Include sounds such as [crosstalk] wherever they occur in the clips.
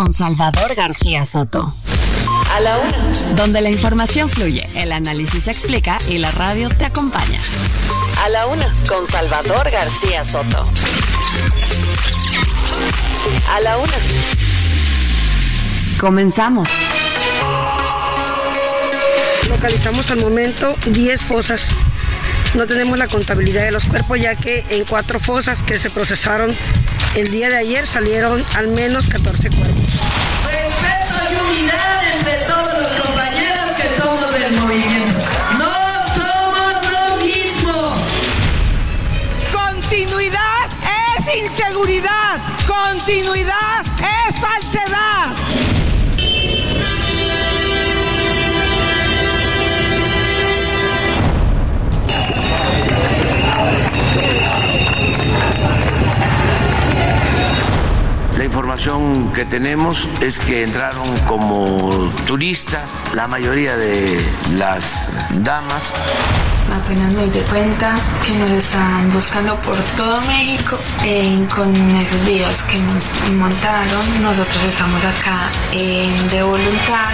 con Salvador García Soto. A la una. Donde la información fluye, el análisis se explica y la radio te acompaña. A la una con Salvador García Soto. A la una. Comenzamos. Localizamos al momento 10 fosas. No tenemos la contabilidad de los cuerpos ya que en cuatro fosas que se procesaron el día de ayer salieron al menos 14 cuerpos. Respeto y unidad entre todos los compañeros que somos del movimiento. No somos lo mismo. Continuidad es inseguridad. Continuidad es falsedad. Información que tenemos es que entraron como turistas, la mayoría de las damas. Apenas me di cuenta que nos están buscando por todo México eh, con esos videos que mon- montaron. Nosotros estamos acá en de voluntad.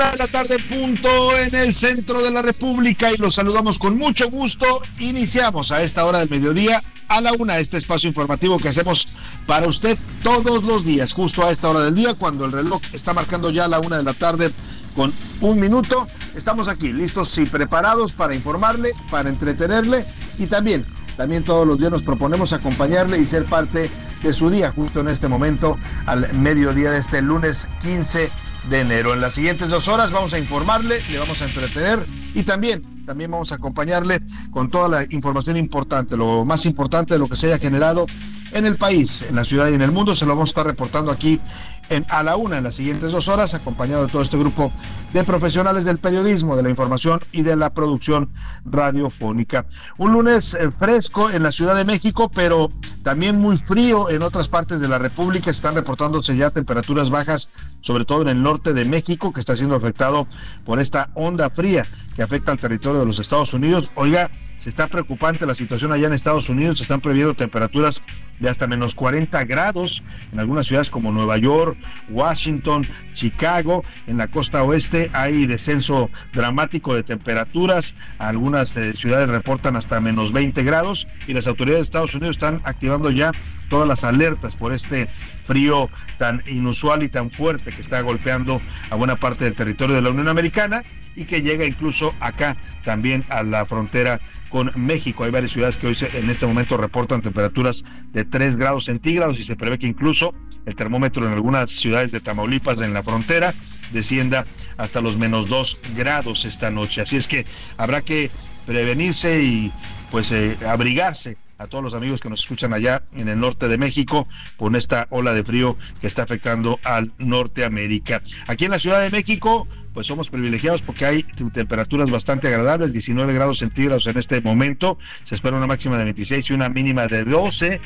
Una de la tarde punto en el centro de la República y los saludamos con mucho gusto. Iniciamos a esta hora del mediodía a la una este espacio informativo que hacemos para usted todos los días, justo a esta hora del día, cuando el reloj está marcando ya la una de la tarde con un minuto. Estamos aquí listos y preparados para informarle, para entretenerle y también, también todos los días nos proponemos acompañarle y ser parte de su día, justo en este momento, al mediodía de este lunes 15 de enero. En las siguientes dos horas vamos a informarle, le vamos a entretener y también, también vamos a acompañarle con toda la información importante, lo más importante de lo que se haya generado en el país, en la ciudad y en el mundo. Se lo vamos a estar reportando aquí en A la Una en las siguientes dos horas, acompañado de todo este grupo de profesionales del periodismo, de la información y de la producción radiofónica. Un lunes eh, fresco en la Ciudad de México, pero también muy frío en otras partes de la República. Están reportándose ya temperaturas bajas, sobre todo en el norte de México, que está siendo afectado por esta onda fría que afecta al territorio de los Estados Unidos. Oiga, se está preocupante la situación allá en Estados Unidos, se están previendo temperaturas de hasta menos 40 grados en algunas ciudades como Nueva York, Washington, Chicago, en la costa oeste hay descenso dramático de temperaturas, algunas eh, ciudades reportan hasta menos 20 grados y las autoridades de Estados Unidos están activando ya todas las alertas por este frío tan inusual y tan fuerte que está golpeando a buena parte del territorio de la Unión Americana y que llega incluso acá también a la frontera con México. Hay varias ciudades que hoy se- en este momento reportan temperaturas de 3 grados centígrados y se prevé que incluso el termómetro en algunas ciudades de Tamaulipas en la frontera descienda hasta los menos 2 grados esta noche. Así es que habrá que prevenirse y pues eh, abrigarse a todos los amigos que nos escuchan allá en el norte de México con esta ola de frío que está afectando al Norteamérica. Aquí en la Ciudad de México, pues somos privilegiados porque hay temperaturas bastante agradables, 19 grados centígrados en este momento, se espera una máxima de 26 y una mínima de 12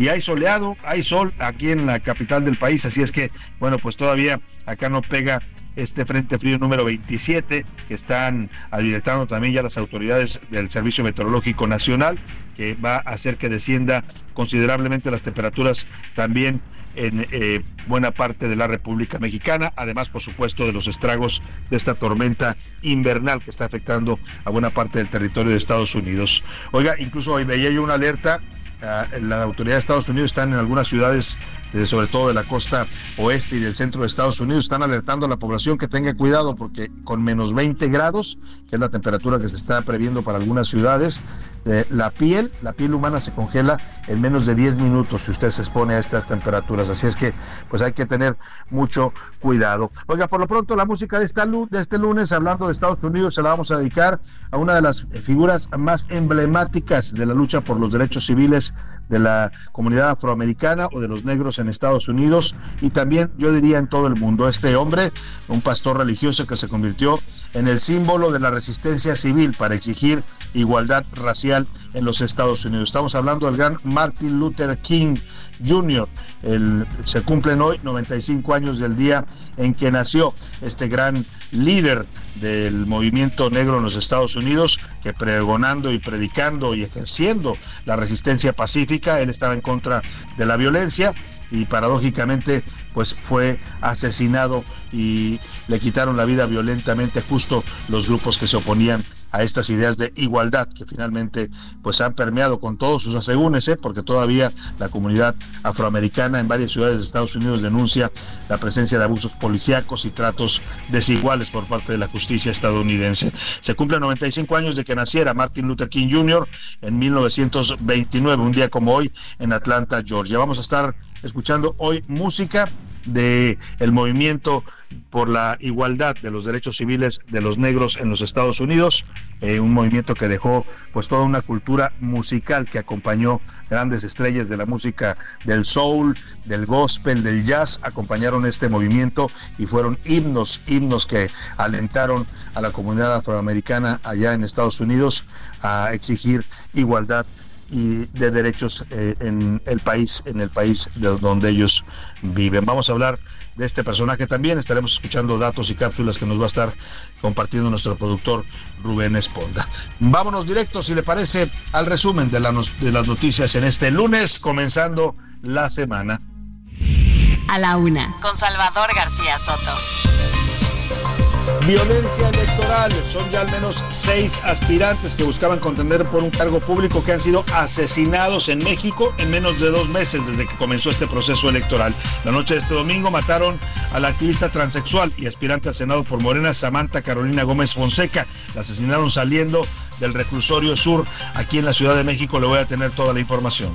y hay soleado, hay sol aquí en la capital del país, así es que, bueno, pues todavía acá no pega este frente frío número 27 que están alertando también ya las autoridades del Servicio Meteorológico Nacional que va a hacer que descienda considerablemente las temperaturas también en eh, buena parte de la República Mexicana, además por supuesto de los estragos de esta tormenta invernal que está afectando a buena parte del territorio de Estados Unidos. Oiga, incluso hoy veía yo una alerta, la autoridad de Estados Unidos están en algunas ciudades sobre todo de la costa oeste y del centro de Estados Unidos, están alertando a la población que tenga cuidado porque con menos 20 grados, que es la temperatura que se está previendo para algunas ciudades, eh, la piel, la piel humana se congela en menos de 10 minutos si usted se expone a estas temperaturas. Así es que pues hay que tener mucho cuidado. Oiga, por lo pronto la música de, esta, de este lunes, hablando de Estados Unidos, se la vamos a dedicar a una de las figuras más emblemáticas de la lucha por los derechos civiles de la comunidad afroamericana o de los negros en Estados Unidos y también yo diría en todo el mundo. Este hombre, un pastor religioso que se convirtió en el símbolo de la resistencia civil para exigir igualdad racial en los Estados Unidos. Estamos hablando del gran Martin Luther King Jr. El, se cumplen hoy 95 años del día en que nació este gran líder del movimiento negro en los Estados Unidos, que pregonando y predicando y ejerciendo la resistencia pacífica, él estaba en contra de la violencia y paradójicamente pues fue asesinado y le quitaron la vida violentamente justo los grupos que se oponían a estas ideas de igualdad que finalmente pues han permeado con todos sus asegúnes, ¿eh? porque todavía la comunidad afroamericana en varias ciudades de Estados Unidos denuncia la presencia de abusos policíacos y tratos desiguales por parte de la justicia estadounidense. Se cumplen 95 años de que naciera Martin Luther King Jr. en 1929, un día como hoy en Atlanta, Georgia. Vamos a estar escuchando hoy música de el movimiento por la igualdad de los derechos civiles de los negros en los Estados Unidos, eh, un movimiento que dejó pues toda una cultura musical que acompañó grandes estrellas de la música del soul, del gospel, del jazz, acompañaron este movimiento y fueron himnos, himnos que alentaron a la comunidad afroamericana allá en Estados Unidos a exigir igualdad y de derechos eh, en el país, en el país de donde ellos viven. Vamos a hablar de este personaje también. Estaremos escuchando datos y cápsulas que nos va a estar compartiendo nuestro productor Rubén Esponda. Vámonos directo, si le parece, al resumen de, de las noticias en este lunes, comenzando la semana. A la una, con Salvador García Soto. Violencia electoral. Son ya al menos seis aspirantes que buscaban contender por un cargo público que han sido asesinados en México en menos de dos meses desde que comenzó este proceso electoral. La noche de este domingo mataron a la activista transexual y aspirante al Senado por Morena, Samantha Carolina Gómez Fonseca. La asesinaron saliendo del reclusorio sur aquí en la Ciudad de México. Le voy a tener toda la información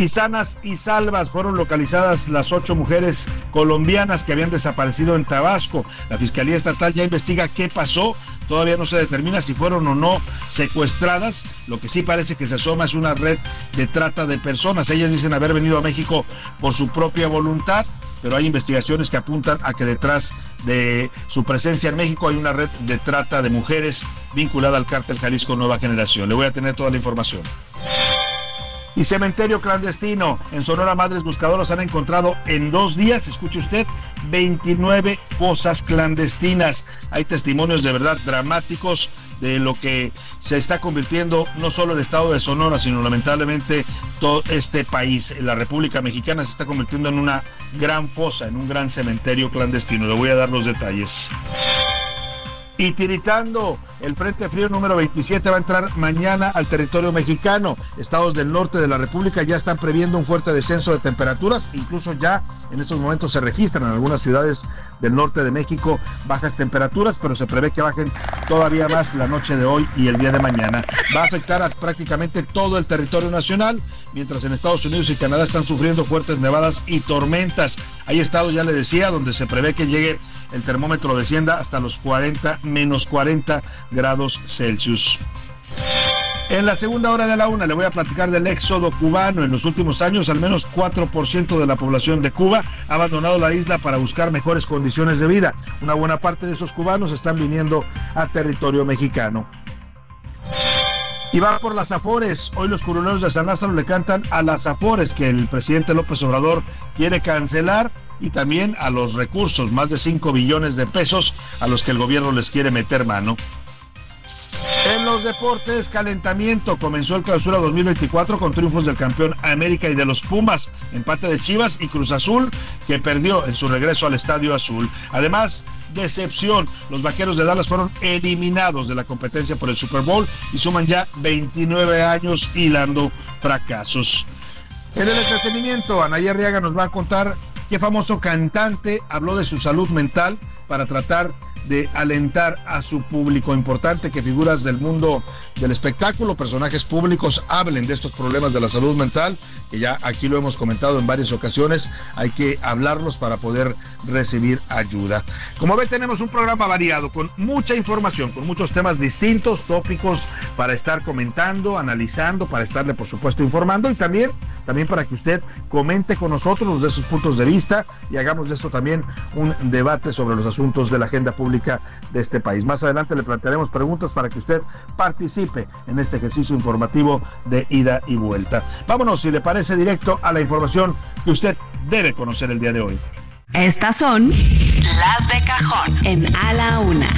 y sanas y salvas fueron localizadas las ocho mujeres colombias que habían desaparecido en Tabasco. La Fiscalía Estatal ya investiga qué pasó. Todavía no se determina si fueron o no secuestradas. Lo que sí parece que se asoma es una red de trata de personas. Ellas dicen haber venido a México por su propia voluntad pero hay investigaciones que apuntan a que detrás de su presencia en México hay una red de trata de mujeres vinculada al cártel Jalisco Nueva Generación. Le voy a tener toda la información. Y cementerio clandestino. En Sonora Madres Buscadoras han encontrado en dos días, escuche usted, 29 fosas clandestinas. Hay testimonios de verdad dramáticos de lo que se está convirtiendo no solo el estado de Sonora, sino lamentablemente todo este país. La República Mexicana se está convirtiendo en una gran fosa, en un gran cementerio clandestino. Le voy a dar los detalles. Y tiritando, el Frente Frío número 27 va a entrar mañana al territorio mexicano. Estados del norte de la República ya están previendo un fuerte descenso de temperaturas. Incluso ya en estos momentos se registran en algunas ciudades del norte de México bajas temperaturas, pero se prevé que bajen todavía más la noche de hoy y el día de mañana. Va a afectar a prácticamente todo el territorio nacional, mientras en Estados Unidos y Canadá están sufriendo fuertes nevadas y tormentas. Hay estados, ya le decía, donde se prevé que llegue el termómetro descienda hasta los 40, menos 40 grados Celsius. En la segunda hora de la una le voy a platicar del éxodo cubano. En los últimos años, al menos 4% de la población de Cuba ha abandonado la isla para buscar mejores condiciones de vida. Una buena parte de esos cubanos están viniendo a territorio mexicano. Y va por las Afores. Hoy los curuleros de San Lázaro le cantan a las Afores que el presidente López Obrador quiere cancelar y también a los recursos, más de 5 billones de pesos a los que el gobierno les quiere meter mano. En los deportes, calentamiento. Comenzó el clausura 2024 con triunfos del campeón América y de los Pumas, empate de Chivas y Cruz Azul, que perdió en su regreso al Estadio Azul. Además, decepción. Los vaqueros de Dallas fueron eliminados de la competencia por el Super Bowl y suman ya 29 años hilando fracasos. En el entretenimiento, Anaya Arriaga nos va a contar qué famoso cantante habló de su salud mental para tratar de alentar a su público. Importante que figuras del mundo del espectáculo, personajes públicos, hablen de estos problemas de la salud mental, que ya aquí lo hemos comentado en varias ocasiones. Hay que hablarlos para poder recibir ayuda. Como ve, tenemos un programa variado con mucha información, con muchos temas distintos, tópicos para estar comentando, analizando, para estarle, por supuesto, informando y también, también para que usted comente con nosotros de sus puntos de vista y hagamos de esto también un debate sobre los asuntos de la agenda pública de este país. Más adelante le plantearemos preguntas para que usted participe en este ejercicio informativo de ida y vuelta. Vámonos, si le parece, directo a la información que usted debe conocer el día de hoy. Estas son las de cajón en A la Una.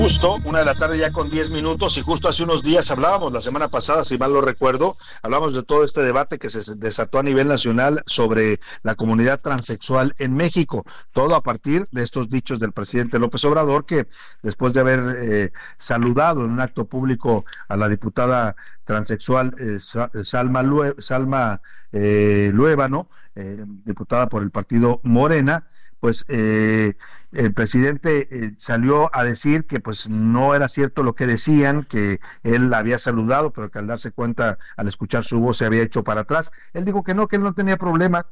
Justo una de la tarde ya con 10 minutos y justo hace unos días hablábamos, la semana pasada, si mal lo recuerdo, hablamos de todo este debate que se desató a nivel nacional sobre la comunidad transexual en México. Todo a partir de estos dichos del presidente López Obrador que después de haber eh, saludado en un acto público a la diputada transexual eh, Salma, Salma eh, Luébano, diputada por el partido Morena, pues eh, el presidente eh, salió a decir que pues no era cierto lo que decían, que él había saludado, pero que al darse cuenta, al escuchar su voz, se había hecho para atrás. Él dijo que no, que él no tenía problema.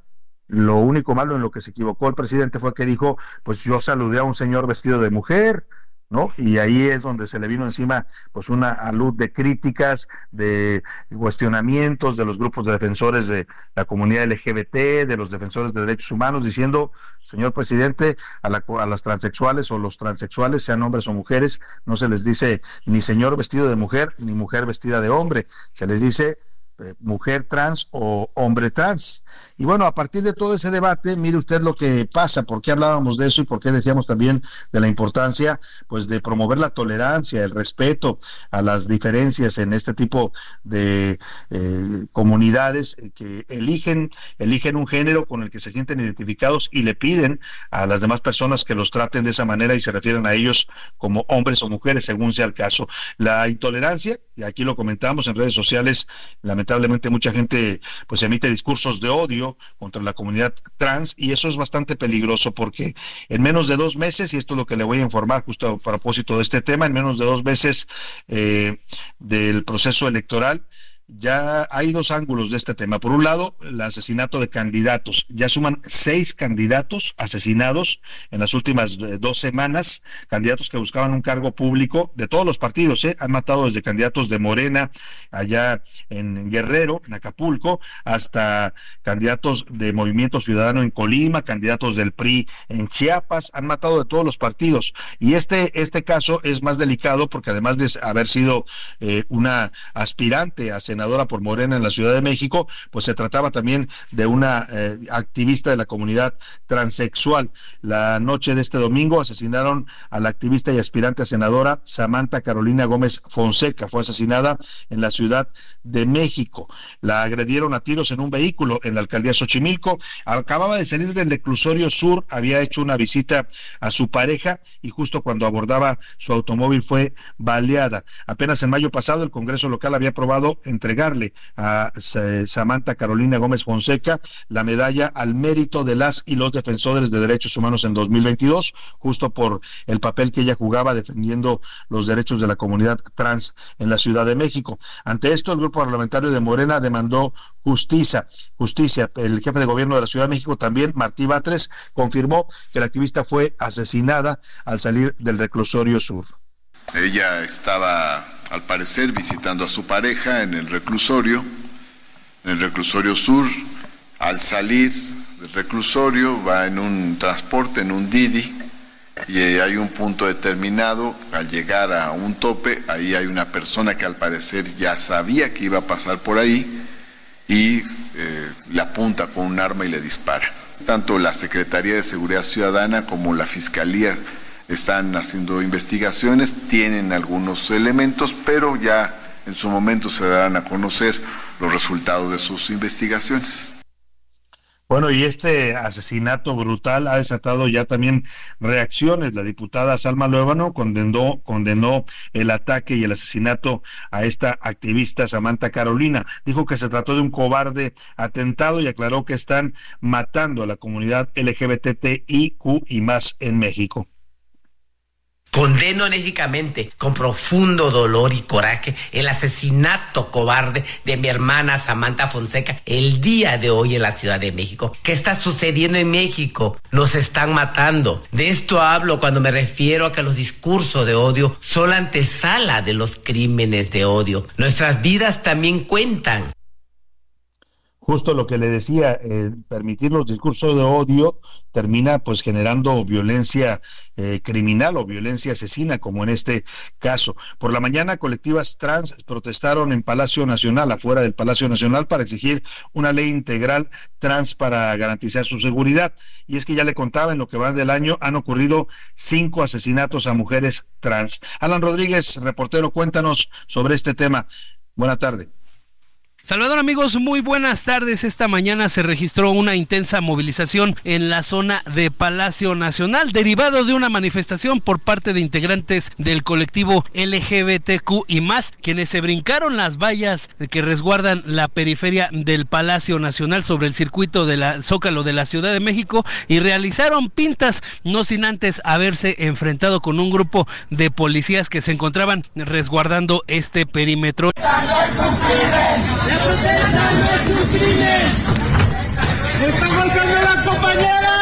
Lo único malo en lo que se equivocó el presidente fue que dijo, pues yo saludé a un señor vestido de mujer, ¿no? Y ahí es donde se le vino encima pues una alud de críticas, de cuestionamientos de los grupos de defensores de la comunidad LGBT, de los defensores de derechos humanos, diciendo, señor presidente, a, a las transexuales o los transexuales, sean hombres o mujeres, no se les dice ni señor vestido de mujer, ni mujer vestida de hombre, se les dice eh, mujer trans o hombre trans. Y bueno, a partir de todo ese debate, mire usted lo que pasa, por qué hablábamos de eso y por qué decíamos también de la importancia pues de promover la tolerancia, el respeto a las diferencias en este tipo de eh, comunidades que eligen eligen un género con el que se sienten identificados y le piden a las demás personas que los traten de esa manera y se refieren a ellos como hombres o mujeres según sea el caso. La intolerancia, y aquí lo comentamos en redes sociales, lamentablemente lamentablemente mucha gente pues emite discursos de odio contra la comunidad trans y eso es bastante peligroso porque en menos de dos meses, y esto es lo que le voy a informar justo a propósito de este tema, en menos de dos meses eh, del proceso electoral, ya hay dos ángulos de este tema. Por un lado, el asesinato de candidatos. Ya suman seis candidatos asesinados en las últimas eh, dos semanas, candidatos que buscaban un cargo público de todos los partidos. ¿eh? Han matado desde candidatos de Morena, allá en Guerrero, en Acapulco, hasta candidatos de Movimiento Ciudadano en Colima, candidatos del PRI en Chiapas. Han matado de todos los partidos. Y este, este caso es más delicado porque además de haber sido eh, una aspirante a senadora por Morena en la Ciudad de México, pues se trataba también de una eh, activista de la comunidad transexual. La noche de este domingo asesinaron a la activista y aspirante a senadora Samantha Carolina Gómez Fonseca. Fue asesinada en la Ciudad de México. La agredieron a tiros en un vehículo en la alcaldía Xochimilco. Acababa de salir del reclusorio sur, había hecho una visita a su pareja y justo cuando abordaba su automóvil fue baleada. Apenas en mayo pasado el Congreso local había aprobado entre entregarle a Samantha Carolina Gómez Fonseca la medalla al mérito de las y los defensores de derechos humanos en 2022, justo por el papel que ella jugaba defendiendo los derechos de la comunidad trans en la Ciudad de México. Ante esto, el grupo parlamentario de Morena demandó justicia. Justicia. El jefe de gobierno de la Ciudad de México también, Martí Batres, confirmó que la activista fue asesinada al salir del reclusorio sur. Ella estaba al parecer visitando a su pareja en el reclusorio, en el reclusorio sur. Al salir del reclusorio va en un transporte, en un Didi, y hay un punto determinado, al llegar a un tope, ahí hay una persona que al parecer ya sabía que iba a pasar por ahí y eh, le apunta con un arma y le dispara. Tanto la Secretaría de Seguridad Ciudadana como la Fiscalía están haciendo investigaciones, tienen algunos elementos, pero ya en su momento se darán a conocer los resultados de sus investigaciones. Bueno, y este asesinato brutal ha desatado ya también reacciones. La diputada Salma Luébano condenó, condenó el ataque y el asesinato a esta activista Samantha Carolina. Dijo que se trató de un cobarde atentado y aclaró que están matando a la comunidad LGBTIQ y más en México. Condeno enérgicamente, con profundo dolor y coraje, el asesinato cobarde de mi hermana Samantha Fonseca el día de hoy en la Ciudad de México. ¿Qué está sucediendo en México? Nos están matando. De esto hablo cuando me refiero a que los discursos de odio son la antesala de los crímenes de odio. Nuestras vidas también cuentan justo lo que le decía, eh, permitir los discursos de odio termina pues generando violencia eh, criminal o violencia asesina, como en este caso. Por la mañana, colectivas trans protestaron en Palacio Nacional, afuera del Palacio Nacional, para exigir una ley integral trans para garantizar su seguridad. Y es que ya le contaba, en lo que va del año han ocurrido cinco asesinatos a mujeres trans. Alan Rodríguez, reportero, cuéntanos sobre este tema. Buena tarde. Salvador amigos, muy buenas tardes. Esta mañana se registró una intensa movilización en la zona de Palacio Nacional, derivado de una manifestación por parte de integrantes del colectivo LGBTQ y más, quienes se brincaron las vallas que resguardan la periferia del Palacio Nacional sobre el circuito de la Zócalo de la Ciudad de México y realizaron pintas, no sin antes haberse enfrentado con un grupo de policías que se encontraban resguardando este perímetro. ¡Están golpeando a las compañeras!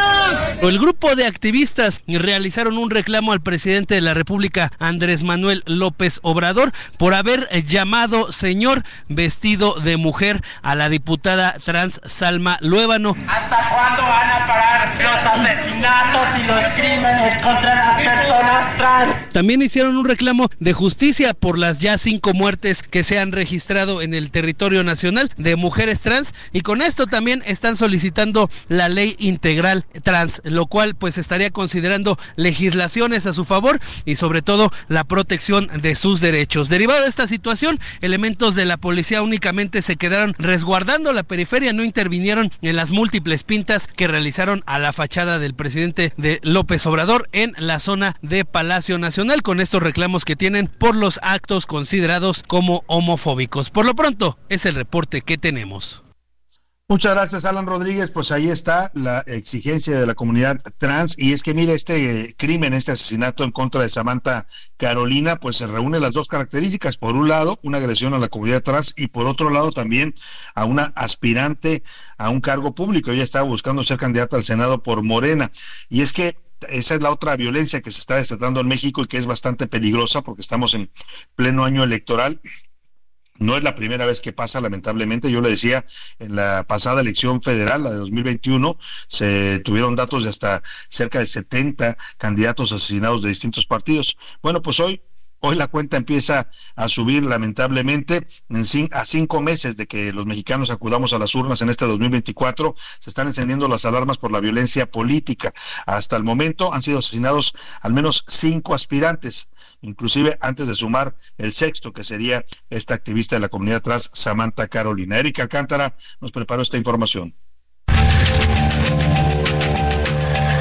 El grupo de activistas realizaron un reclamo al presidente de la República, Andrés Manuel López Obrador, por haber llamado señor vestido de mujer a la diputada trans Salma Luébano. ¿Hasta cuándo van a parar los asesinatos y los crímenes contra las personas trans? También hicieron un reclamo de justicia por las ya cinco muertes que se han registrado en el territorio nacional de mujeres trans y con esto también están solicitando la ley integral trans lo cual pues estaría considerando legislaciones a su favor y sobre todo la protección de sus derechos. Derivado de esta situación, elementos de la policía únicamente se quedaron resguardando la periferia, no intervinieron en las múltiples pintas que realizaron a la fachada del presidente de López Obrador en la zona de Palacio Nacional con estos reclamos que tienen por los actos considerados como homofóbicos. Por lo pronto, es el reporte que tenemos. Muchas gracias, Alan Rodríguez. Pues ahí está la exigencia de la comunidad trans. Y es que, mire, este crimen, este asesinato en contra de Samantha Carolina, pues se reúne las dos características. Por un lado, una agresión a la comunidad trans y por otro lado también a una aspirante a un cargo público. Ella estaba buscando ser candidata al Senado por Morena. Y es que esa es la otra violencia que se está desatando en México y que es bastante peligrosa porque estamos en pleno año electoral no es la primera vez que pasa, lamentablemente. Yo le decía, en la pasada elección federal, la de 2021, se tuvieron datos de hasta cerca de 70 candidatos asesinados de distintos partidos. Bueno, pues hoy Hoy la cuenta empieza a subir lamentablemente. En a cinco meses de que los mexicanos acudamos a las urnas en este 2024, se están encendiendo las alarmas por la violencia política. Hasta el momento han sido asesinados al menos cinco aspirantes inclusive antes de sumar el sexto, que sería esta activista de la comunidad trans, Samantha Carolina. Erika Alcántara nos preparó esta información.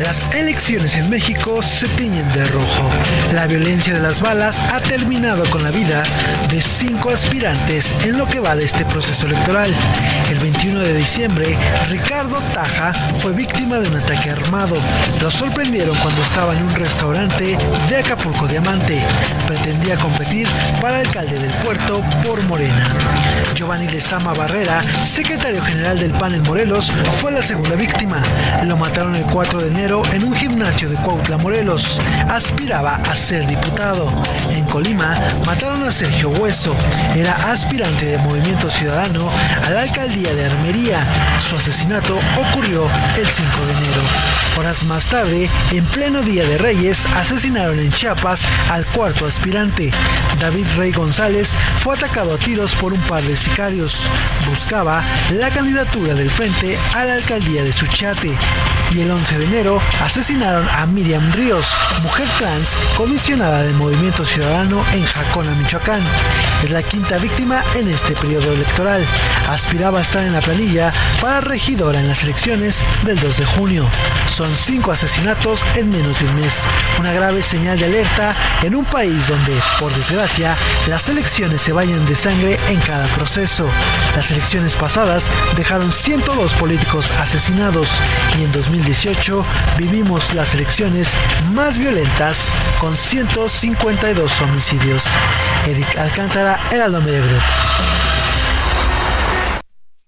Las elecciones en México se tiñen de rojo. La violencia de las balas ha terminado con la vida de cinco aspirantes en lo que va de este proceso electoral. El 21 de diciembre, Ricardo Taja fue víctima de un ataque armado. Lo sorprendieron cuando estaba en un restaurante de Acapulco Diamante. Pretendía competir para alcalde del puerto por Morena. Giovanni Lezama Barrera, secretario general del PAN en Morelos, fue la segunda víctima. Lo mataron el 4 de enero en un gimnasio de Cuautla, Morelos. Aspiraba a ser diputado. En Colima mataron a Sergio Hueso. Era aspirante de Movimiento Ciudadano a la alcaldía de Armería. Su asesinato ocurrió el 5 de enero. Horas más tarde, en pleno Día de Reyes, asesinaron en Chiapas al cuarto aspirante. David Rey González fue atacado a tiros por un par de sicarios. Buscaba la candidatura del frente a la alcaldía de Suchate. Y el 11 de enero asesinaron a Miriam Ríos, mujer trans comisionada del Movimiento Ciudadano en Jacona, Michoacán. Es la quinta víctima en este periodo electoral. Aspiraba a estar en la planilla para regidora en las elecciones del 2 de junio. Son cinco asesinatos en menos de un mes. Una grave señal de alerta en un país donde, por desgracia, las elecciones se bañan de sangre en cada proceso. Las elecciones pasadas dejaron 102 políticos asesinados y en 2018 vivimos las elecciones más violentas con 152 homicidios. Eric Alcántara, Heraldo Group.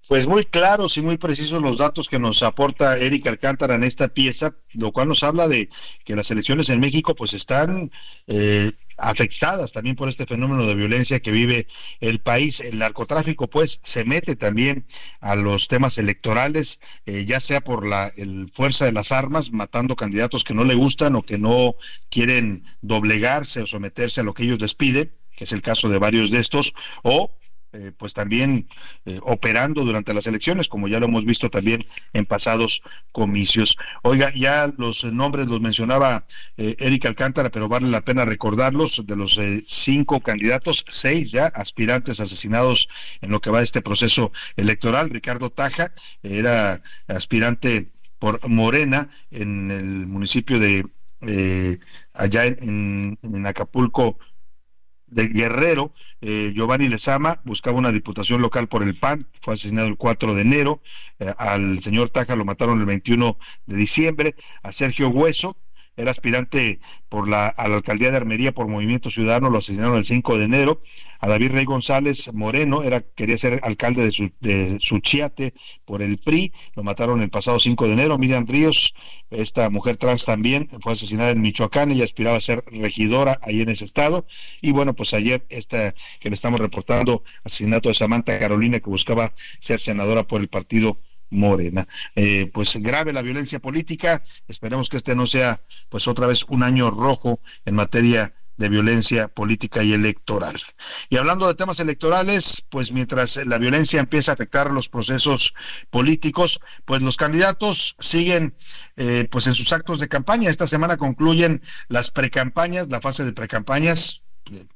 Pues muy claros y muy precisos los datos que nos aporta Eric Alcántara en esta pieza, lo cual nos habla de que las elecciones en México pues están eh, afectadas también por este fenómeno de violencia que vive el país. El narcotráfico pues se mete también a los temas electorales, eh, ya sea por la fuerza de las armas, matando candidatos que no le gustan o que no quieren doblegarse o someterse a lo que ellos les piden que es el caso de varios de estos, o eh, pues también eh, operando durante las elecciones, como ya lo hemos visto también en pasados comicios. Oiga, ya los nombres los mencionaba eh, Erika Alcántara, pero vale la pena recordarlos, de los cinco candidatos, seis ya aspirantes asesinados en lo que va de este proceso electoral. Ricardo Taja era aspirante por Morena en el municipio de allá en Acapulco, de Guerrero, eh, Giovanni Lezama buscaba una diputación local por el PAN, fue asesinado el 4 de enero, eh, al señor Taja lo mataron el 21 de diciembre, a Sergio Hueso, era aspirante por la, a la alcaldía de Armería por Movimiento Ciudadano, lo asesinaron el 5 de enero. A David Rey González Moreno, era, quería ser alcalde de, su, de Suchiate por el PRI, lo mataron el pasado 5 de enero. Miriam Ríos, esta mujer trans también, fue asesinada en Michoacán, ella aspiraba a ser regidora ahí en ese estado. Y bueno, pues ayer esta que le estamos reportando, asesinato de Samantha Carolina, que buscaba ser senadora por el partido Morena. Eh, pues grave la violencia política. Esperemos que este no sea, pues otra vez un año rojo en materia de violencia política y electoral. Y hablando de temas electorales, pues mientras la violencia empieza a afectar los procesos políticos, pues los candidatos siguen eh, pues en sus actos de campaña. Esta semana concluyen las precampañas, la fase de precampañas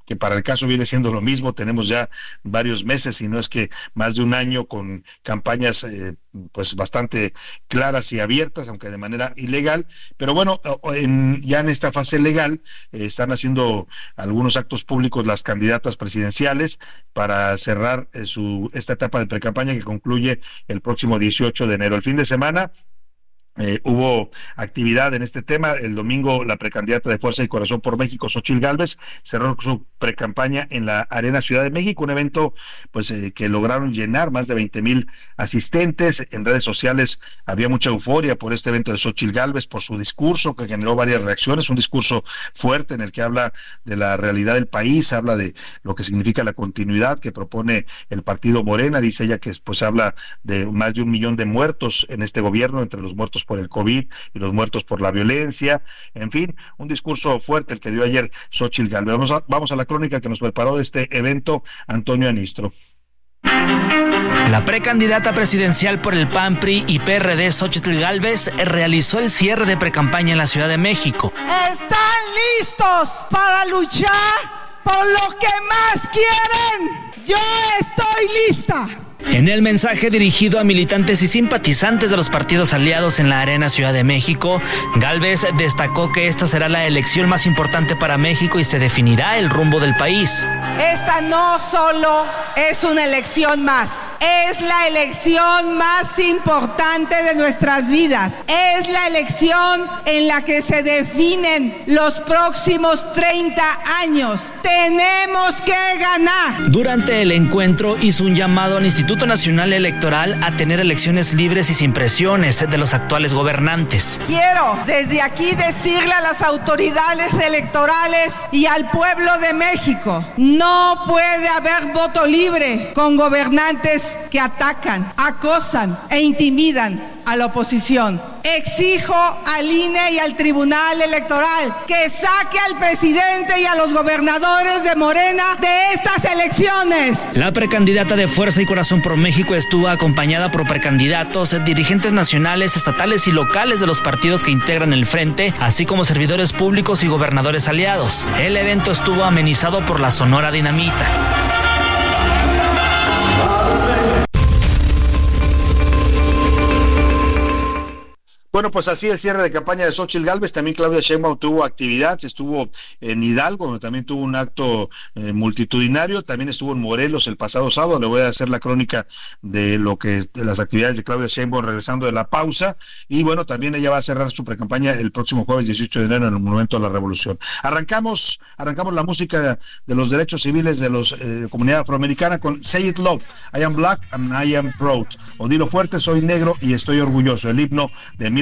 que para el caso viene siendo lo mismo, tenemos ya varios meses, y no es que más de un año con campañas eh, pues bastante claras y abiertas, aunque de manera ilegal, pero bueno, ya en esta fase legal eh, están haciendo algunos actos públicos las candidatas presidenciales para cerrar eh, su esta etapa de precampaña que concluye el próximo 18 de enero. El fin de semana eh, hubo actividad en este tema. El domingo, la precandidata de Fuerza y Corazón por México, Xochil Gálvez, cerró su precampaña en la Arena Ciudad de México, un evento pues eh, que lograron llenar más de 20 mil asistentes. En redes sociales había mucha euforia por este evento de Xochil Gálvez, por su discurso que generó varias reacciones, un discurso fuerte en el que habla de la realidad del país, habla de lo que significa la continuidad que propone el partido Morena. Dice ella que pues habla de más de un millón de muertos en este gobierno, entre los muertos por el COVID y los muertos por la violencia. En fin, un discurso fuerte el que dio ayer Xochitl Galvez. Vamos a, vamos a la crónica que nos preparó de este evento Antonio Anistro. La precandidata presidencial por el PAN, PRI y PRD, Xochitl Galvez, realizó el cierre de precampaña en la Ciudad de México. ¿Están listos para luchar por lo que más quieren? Yo estoy lista. En el mensaje dirigido a militantes y simpatizantes de los partidos aliados en la Arena Ciudad de México, Galvez destacó que esta será la elección más importante para México y se definirá el rumbo del país. Esta no solo es una elección más, es la elección más importante de nuestras vidas. Es la elección en la que se definen los próximos 30 años. Tenemos que ganar. Durante el encuentro hizo un llamado al Instituto Nacional Electoral a tener elecciones libres y sin presiones de los actuales gobernantes. Quiero desde aquí decirle a las autoridades electorales y al pueblo de México, no puede haber voto libre con gobernantes que atacan, acosan e intimidan a la oposición. Exijo al INE y al Tribunal Electoral que saque al presidente y a los gobernadores de Morena de estas elecciones. La precandidata de Fuerza y Corazón por México estuvo acompañada por precandidatos, dirigentes nacionales, estatales y locales de los partidos que integran el frente, así como servidores públicos y gobernadores aliados. El evento estuvo amenizado por la Sonora Dinamita. Bueno, pues así el cierre de campaña de Xochitl Galvez. También Claudia Sheinbaum tuvo actividad, estuvo en Hidalgo, donde también tuvo un acto eh, multitudinario. También estuvo en Morelos el pasado sábado. Le voy a hacer la crónica de lo que las actividades de Claudia Sheinbaum regresando de la pausa. Y bueno, también ella va a cerrar su precampaña el próximo jueves 18 de enero en el Monumento de la Revolución. Arrancamos, arrancamos la música de los derechos civiles de la eh, comunidad afroamericana con Say It Love. I am black and I am proud. O dilo fuerte, soy negro y estoy orgulloso. El himno de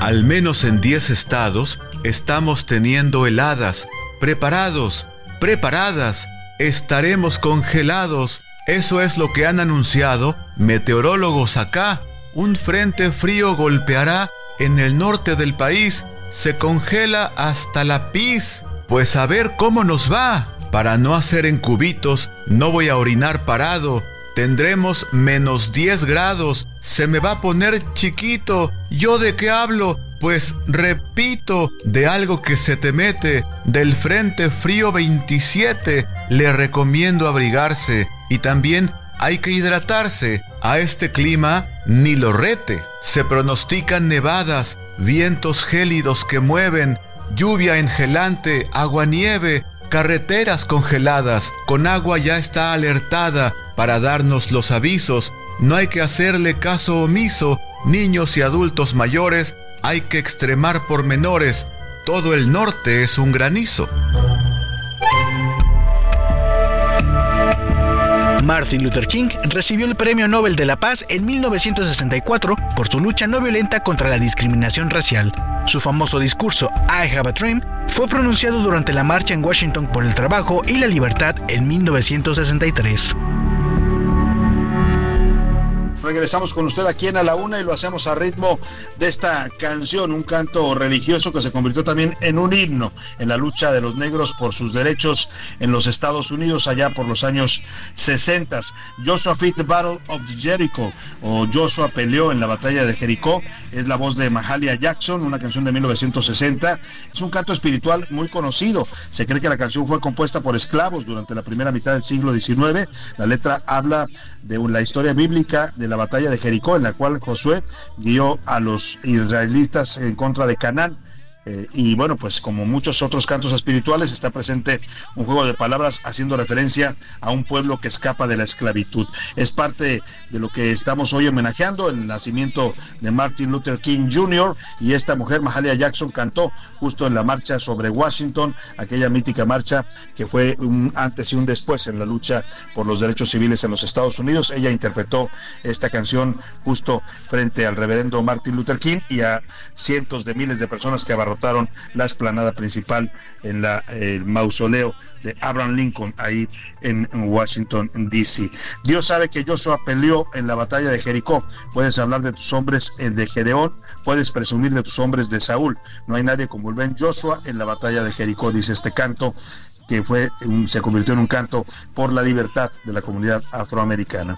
Al menos en 10 estados estamos teniendo heladas. Preparados, preparadas, estaremos congelados. Eso es lo que han anunciado meteorólogos acá. Un frente frío golpeará en el norte del país. Se congela hasta la pis. Pues a ver cómo nos va. Para no hacer en cubitos, no voy a orinar parado. Tendremos menos 10 grados. Se me va a poner chiquito. ¿Yo de qué hablo? Pues repito, de algo que se te mete. Del Frente Frío 27 le recomiendo abrigarse. Y también hay que hidratarse. A este clima ni lo rete. Se pronostican nevadas, vientos gélidos que mueven, lluvia engelante, agua-nieve, carreteras congeladas, con agua ya está alertada para darnos los avisos. No hay que hacerle caso omiso, niños y adultos mayores, hay que extremar por menores. Todo el norte es un granizo. Martin Luther King recibió el Premio Nobel de la Paz en 1964 por su lucha no violenta contra la discriminación racial. Su famoso discurso I Have a Dream fue pronunciado durante la marcha en Washington por el trabajo y la libertad en 1963. Regresamos con usted aquí en A la Una y lo hacemos a ritmo de esta canción, un canto religioso que se convirtió también en un himno en la lucha de los negros por sus derechos en los Estados Unidos allá por los años 60. Joshua Fit the Battle of Jericho o Joshua peleó en la batalla de Jericó es la voz de Mahalia Jackson, una canción de 1960. Es un canto espiritual muy conocido. Se cree que la canción fue compuesta por esclavos durante la primera mitad del siglo XIX. La letra habla de la historia bíblica de la batalla de Jericó, en la cual Josué guió a los israelitas en contra de Canaán. Eh, y bueno, pues como muchos otros cantos espirituales, está presente un juego de palabras haciendo referencia a un pueblo que escapa de la esclavitud. Es parte de lo que estamos hoy homenajeando, el nacimiento de Martin Luther King Jr. y esta mujer, Mahalia Jackson, cantó justo en la marcha sobre Washington, aquella mítica marcha que fue un antes y un después en la lucha por los derechos civiles en los Estados Unidos. Ella interpretó esta canción justo frente al reverendo Martin Luther King y a cientos de miles de personas que abarrotaron la esplanada principal en la, el mausoleo de Abraham Lincoln ahí en Washington, D.C. Dios sabe que Joshua peleó en la batalla de Jericó. Puedes hablar de tus hombres de Gedeón, puedes presumir de tus hombres de Saúl. No hay nadie como el Ben Joshua en la batalla de Jericó, dice este canto que fue, se convirtió en un canto por la libertad de la comunidad afroamericana.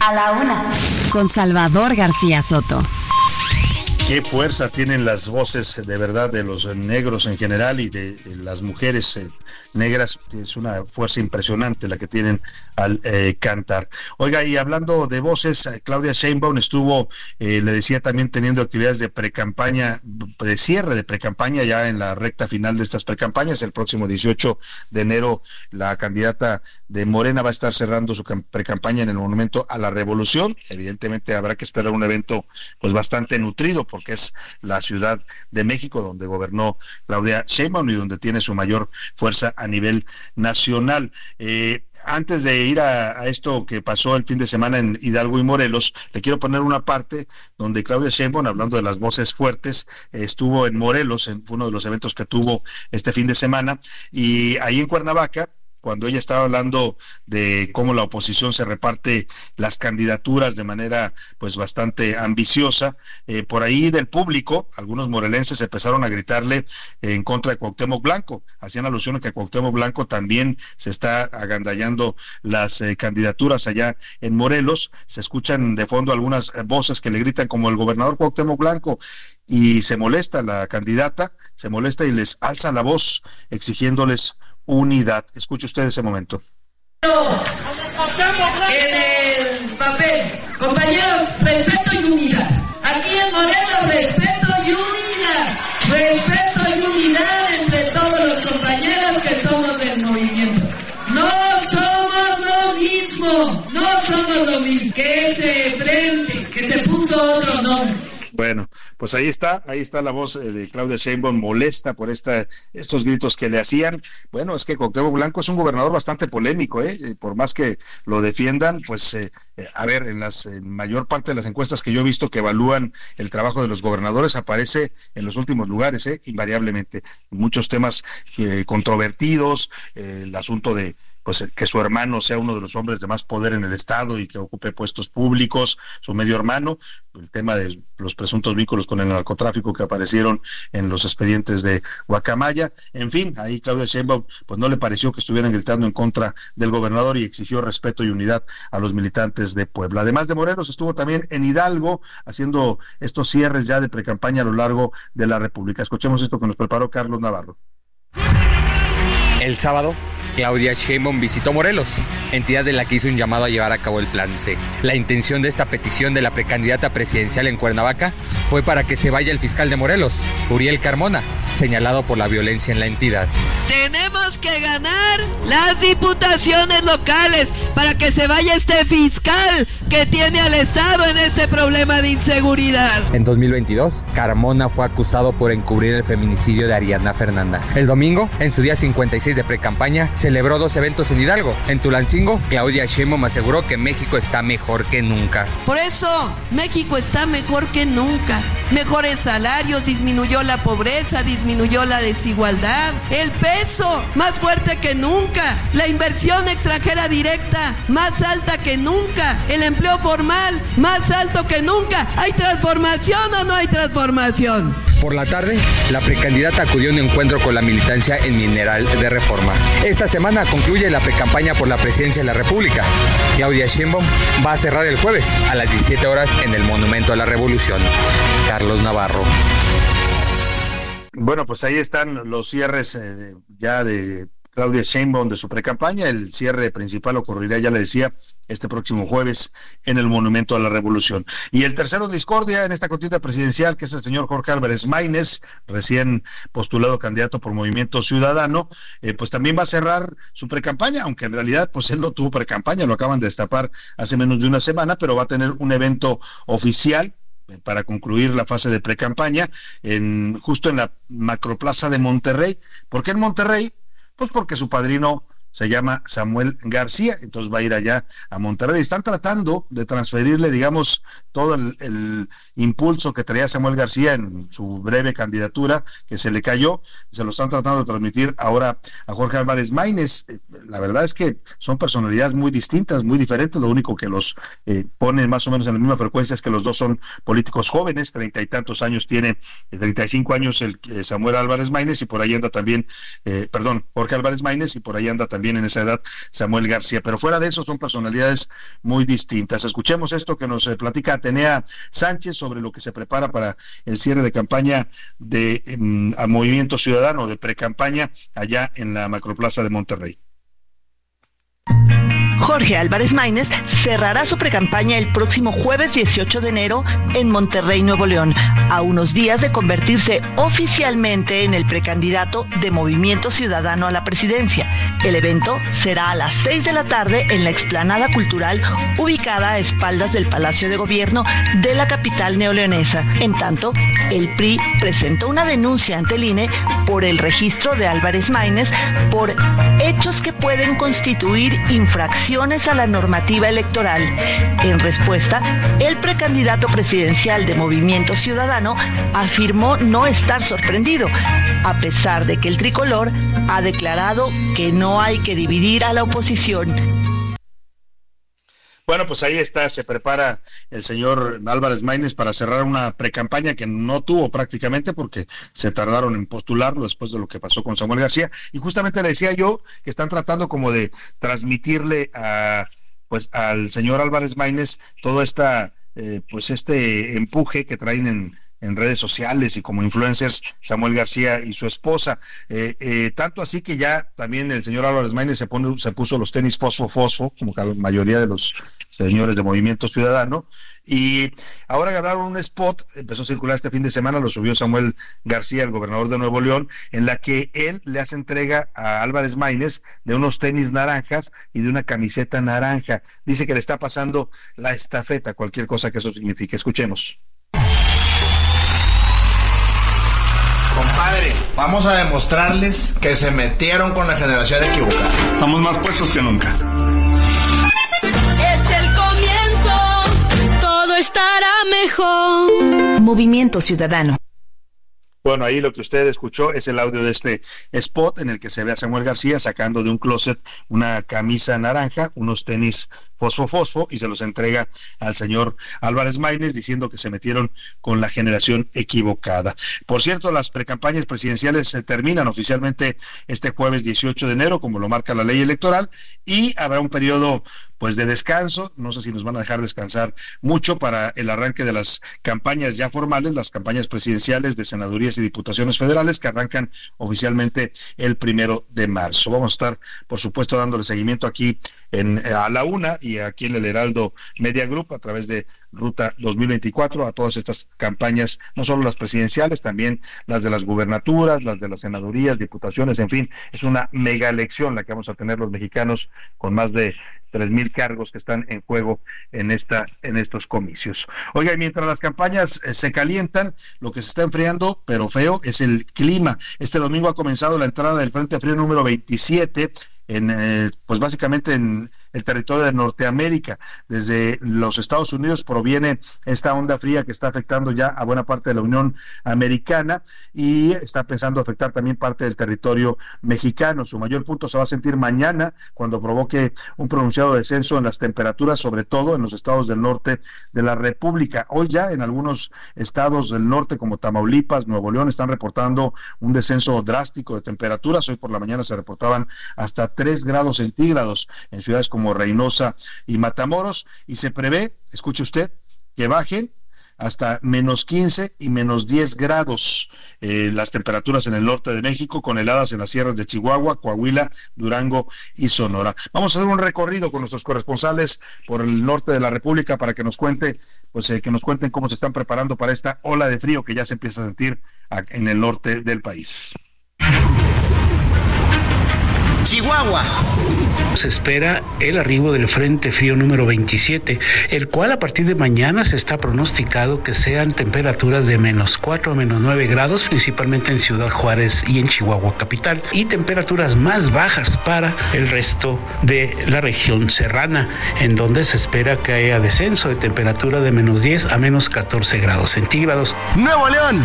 A la una. Con Salvador García Soto. Qué fuerza tienen las voces de verdad de los negros en general y de, las mujeres eh, negras. Es una fuerza impresionante la que tienen al eh, cantar. Oiga, y hablando de voces, eh, Claudia Sheinbaum estuvo, le decía también teniendo actividades de precampaña, de cierre de precampaña ya en la recta final de estas precampañas. El próximo 18 de enero la candidata de Morena va a estar cerrando su precampaña en el Monumento a la Revolución. Evidentemente habrá que esperar un evento pues bastante nutrido que es la Ciudad de México, donde gobernó Claudia Sheinbaum y donde tiene su mayor fuerza a nivel nacional. Eh, antes de ir a, esto que pasó el fin de semana en Hidalgo y Morelos, le quiero poner una parte donde Claudia Sheinbaum, hablando de las voces fuertes, estuvo en Morelos, en uno de los eventos que tuvo este fin de semana, y ahí en Cuernavaca, cuando ella estaba hablando de cómo la oposición se reparte las candidaturas de manera pues bastante ambiciosa, eh, por ahí del público, algunos morelenses empezaron a gritarle en contra de Cuauhtémoc Blanco, hacían alusión a que Cuauhtémoc Blanco también se está agandallando las eh, candidaturas allá en Morelos, se escuchan de fondo algunas voces que le gritan como el gobernador Cuauhtémoc Blanco y se molesta la candidata, se molesta y les alza la voz exigiéndoles unidad. Escuche usted ese momento. En el papel, compañeros, respeto y unidad. Aquí en Morelos, respeto y unidad. Respeto y unidad entre todos los compañeros que somos del movimiento. No somos lo mismo, no somos lo mismo. Que ese frente, que se puso otro nombre bueno, pues ahí está, ahí está la voz eh, de Claudia Sheinbaum molesta por esta, estos gritos que le hacían. Bueno, es que Cuauhtémoc Blanco es un gobernador bastante polémico, ¿eh? eh por más que lo defiendan, pues eh, a ver, en la mayor parte de las encuestas que yo he visto que evalúan el trabajo de los gobernadores aparece en los últimos lugares, ¿eh? invariablemente. Muchos temas controvertidos, el asunto de pues que su hermano sea uno de los hombres de más poder en el Estado y que ocupe puestos públicos, su medio hermano, el tema de los presuntos vínculos con el narcotráfico que aparecieron en los expedientes de Guacamaya, en fin, ahí Claudia Sheinbaum pues no le pareció que estuvieran gritando en contra del gobernador y exigió respeto y unidad a los militantes de Puebla. Además de Morelos, estuvo también en Hidalgo haciendo estos cierres ya de precampaña a lo largo de la República. Escuchemos esto que nos preparó Carlos Navarro. El sábado Claudia Sheinbaum visitó Morelos, entidad de la que hizo un llamado a llevar a cabo el Plan C. La intención de esta petición de la precandidata presidencial en Cuernavaca fue para que se vaya el fiscal de Morelos, Uriel Carmona, señalado por la violencia en la entidad. Tenemos que ganar las diputaciones locales para que se vaya este fiscal que tiene al Estado en este problema de inseguridad. En 2022, Carmona fue acusado por encubrir el feminicidio de Ariana Fernanda. El domingo, en su día 56 de precampaña, celebró dos eventos en Hidalgo. En Tulancingo, Claudia Sheinbaum aseguró que México está mejor que nunca. Por eso, México está mejor que nunca. Mejores salarios, disminuyó la pobreza, disminuyó la desigualdad. El peso, más fuerte que nunca. La inversión extranjera directa, más alta que nunca. El empleo formal, más alto que nunca. ¿Hay transformación o no hay transformación? Por la tarde, la precandidata acudió a un encuentro con la militancia en Mineral de Reforma. Esta semana concluye la precampaña por la presidencia de la República. Claudia Sheinbaum va a cerrar el jueves a las 17 horas en el Monumento a la Revolución. Carlos Navarro. Bueno, pues ahí están los cierres eh, ya de Claudia Sheinbaum de su precampaña. El cierre principal ocurrirá, ya le decía, este próximo jueves en el Monumento a la Revolución. Y el tercero discordia en esta contienda presidencial, que es el señor Jorge Álvarez Maínez, recién postulado candidato por Movimiento Ciudadano, eh, pues también va a cerrar su precampaña, aunque en realidad pues él no tuvo precampaña, lo acaban de destapar hace menos de una semana, pero va a tener un evento oficial eh, para concluir la fase de precampaña en justo en la macroplaza de Monterrey. ¿Por qué en Monterrey? Pues porque su padrino se llama Samuel García, entonces va a ir allá a Monterrey. Están tratando de transferirle, digamos, todo el, impulso que traía Samuel García en su breve candidatura, que se le cayó, se lo están tratando de transmitir ahora a Jorge Álvarez Maínez. La verdad es que son personalidades muy distintas, muy diferentes, lo único que los eh, pone más o menos en la misma frecuencia es que los dos son políticos jóvenes, treinta y tantos años tiene, eh, treinta y cinco años el eh, Samuel Álvarez Maínez y por ahí anda también, perdón, Jorge Álvarez Maínez y por ahí anda también también en esa edad Samuel García. Pero fuera de eso son personalidades muy distintas. Escuchemos esto que nos eh, platica Atenea Sánchez sobre lo que se prepara para el cierre de campaña de em, Movimiento Ciudadano, de pre-campaña allá en la Macroplaza de Monterrey. Jorge Álvarez Maínez cerrará su precampaña el próximo jueves 18 de enero en Monterrey, Nuevo León, a unos días de convertirse oficialmente en el precandidato de Movimiento Ciudadano a la presidencia. El evento será a las 6 de la tarde en la explanada cultural ubicada a espaldas del Palacio de Gobierno de la capital neoleonesa. En tanto, el PRI presentó una denuncia ante el INE por el registro de Álvarez Maínez por hechos que pueden constituir a la normativa electoral. En respuesta, el precandidato presidencial de Movimiento Ciudadano afirmó no estar sorprendido, a pesar de que el tricolor ha declarado que no hay que dividir a la oposición. Bueno, pues ahí está, se prepara el señor Álvarez Maínez para cerrar una precampaña que no tuvo prácticamente porque se tardaron en postularlo después de lo que pasó con Samuel García. Y justamente le decía yo que están tratando como de transmitirle a pues al señor Álvarez Maínez todo esta eh, pues este empuje que traen en, en redes sociales y como influencers Samuel García y su esposa. Eh, eh, tanto así que ya también el señor Álvarez Maínez se, se puso los tenis fosfo fosfo, como la mayoría de los señores de Movimiento Ciudadano. Y ahora ganaron un spot, empezó a circular este fin de semana, lo subió Samuel García, el gobernador de Nuevo León, en la que él le hace entrega a Álvarez Maínez de unos tenis naranjas y de una camiseta naranja. Dice que le está pasando la estafeta, cualquier cosa que eso signifique. Escuchemos. Vamos a demostrarles que se metieron con la generación equivocada. Estamos más puestos que nunca. estará mejor. Movimiento Ciudadano. Bueno, ahí lo que usted escuchó es el audio de este spot en el que se ve a Samuel García sacando de un closet una camisa naranja, unos tenis fosfo fosfo y se los entrega al señor Álvarez Maínez diciendo que se metieron con la generación equivocada. Por cierto, las precampañas presidenciales se terminan oficialmente este jueves 18 de enero, como lo marca la ley electoral, y habrá un periodo pues de descanso, no sé si nos van a dejar descansar mucho para el arranque de las campañas ya formales, las campañas presidenciales de senadurías y diputaciones federales que arrancan oficialmente el primero de marzo. Vamos a estar, por supuesto, dándole seguimiento aquí en, a la una y aquí en el Heraldo Media Group a través de Ruta 2024 a todas estas campañas, no solo las presidenciales, también las de las gubernaturas, las de las senadurías, diputaciones, en fin, es una mega elección la que vamos a tener los mexicanos con más de tres mil cargos que están en juego en esta en estos comicios. Oiga, mientras las campañas eh, se calientan, lo que se está enfriando, pero feo, es el clima. Este domingo ha comenzado la entrada del Frente Frío número 27 en, eh, pues básicamente en el territorio de Norteamérica. Desde los Estados Unidos proviene esta onda fría que está afectando ya a buena parte de la Unión Americana y está pensando afectar también parte del territorio mexicano. Su mayor punto se va a sentir mañana cuando provoque un pronunciado descenso en las temperaturas, sobre todo en los estados del norte de la República. Hoy ya en algunos estados del norte como Tamaulipas, Nuevo León están reportando un descenso drástico de temperaturas. Hoy por la mañana se reportaban hasta 3 grados centígrados en ciudades como Reynosa y Matamoros, y se prevé, escuche usted, que bajen hasta menos 15 y menos 10 grados eh, las temperaturas en el norte de México, con heladas en las sierras de Chihuahua, Coahuila, Durango y Sonora. Vamos a hacer un recorrido con nuestros corresponsales por el norte de la República para que nos cuente, pues eh, que nos cuenten cómo se están preparando para esta ola de frío que ya se empieza a sentir en el norte del país. Chihuahua. Se espera el arribo del Frente Frío número 27, el cual a partir de mañana se está pronosticado que sean temperaturas de menos 4 a menos 9 grados, principalmente en Ciudad Juárez y en Chihuahua capital, y temperaturas más bajas para el resto de la región serrana, en donde se espera que haya descenso de temperatura de menos 10 a menos 14 grados centígrados. Nuevo León.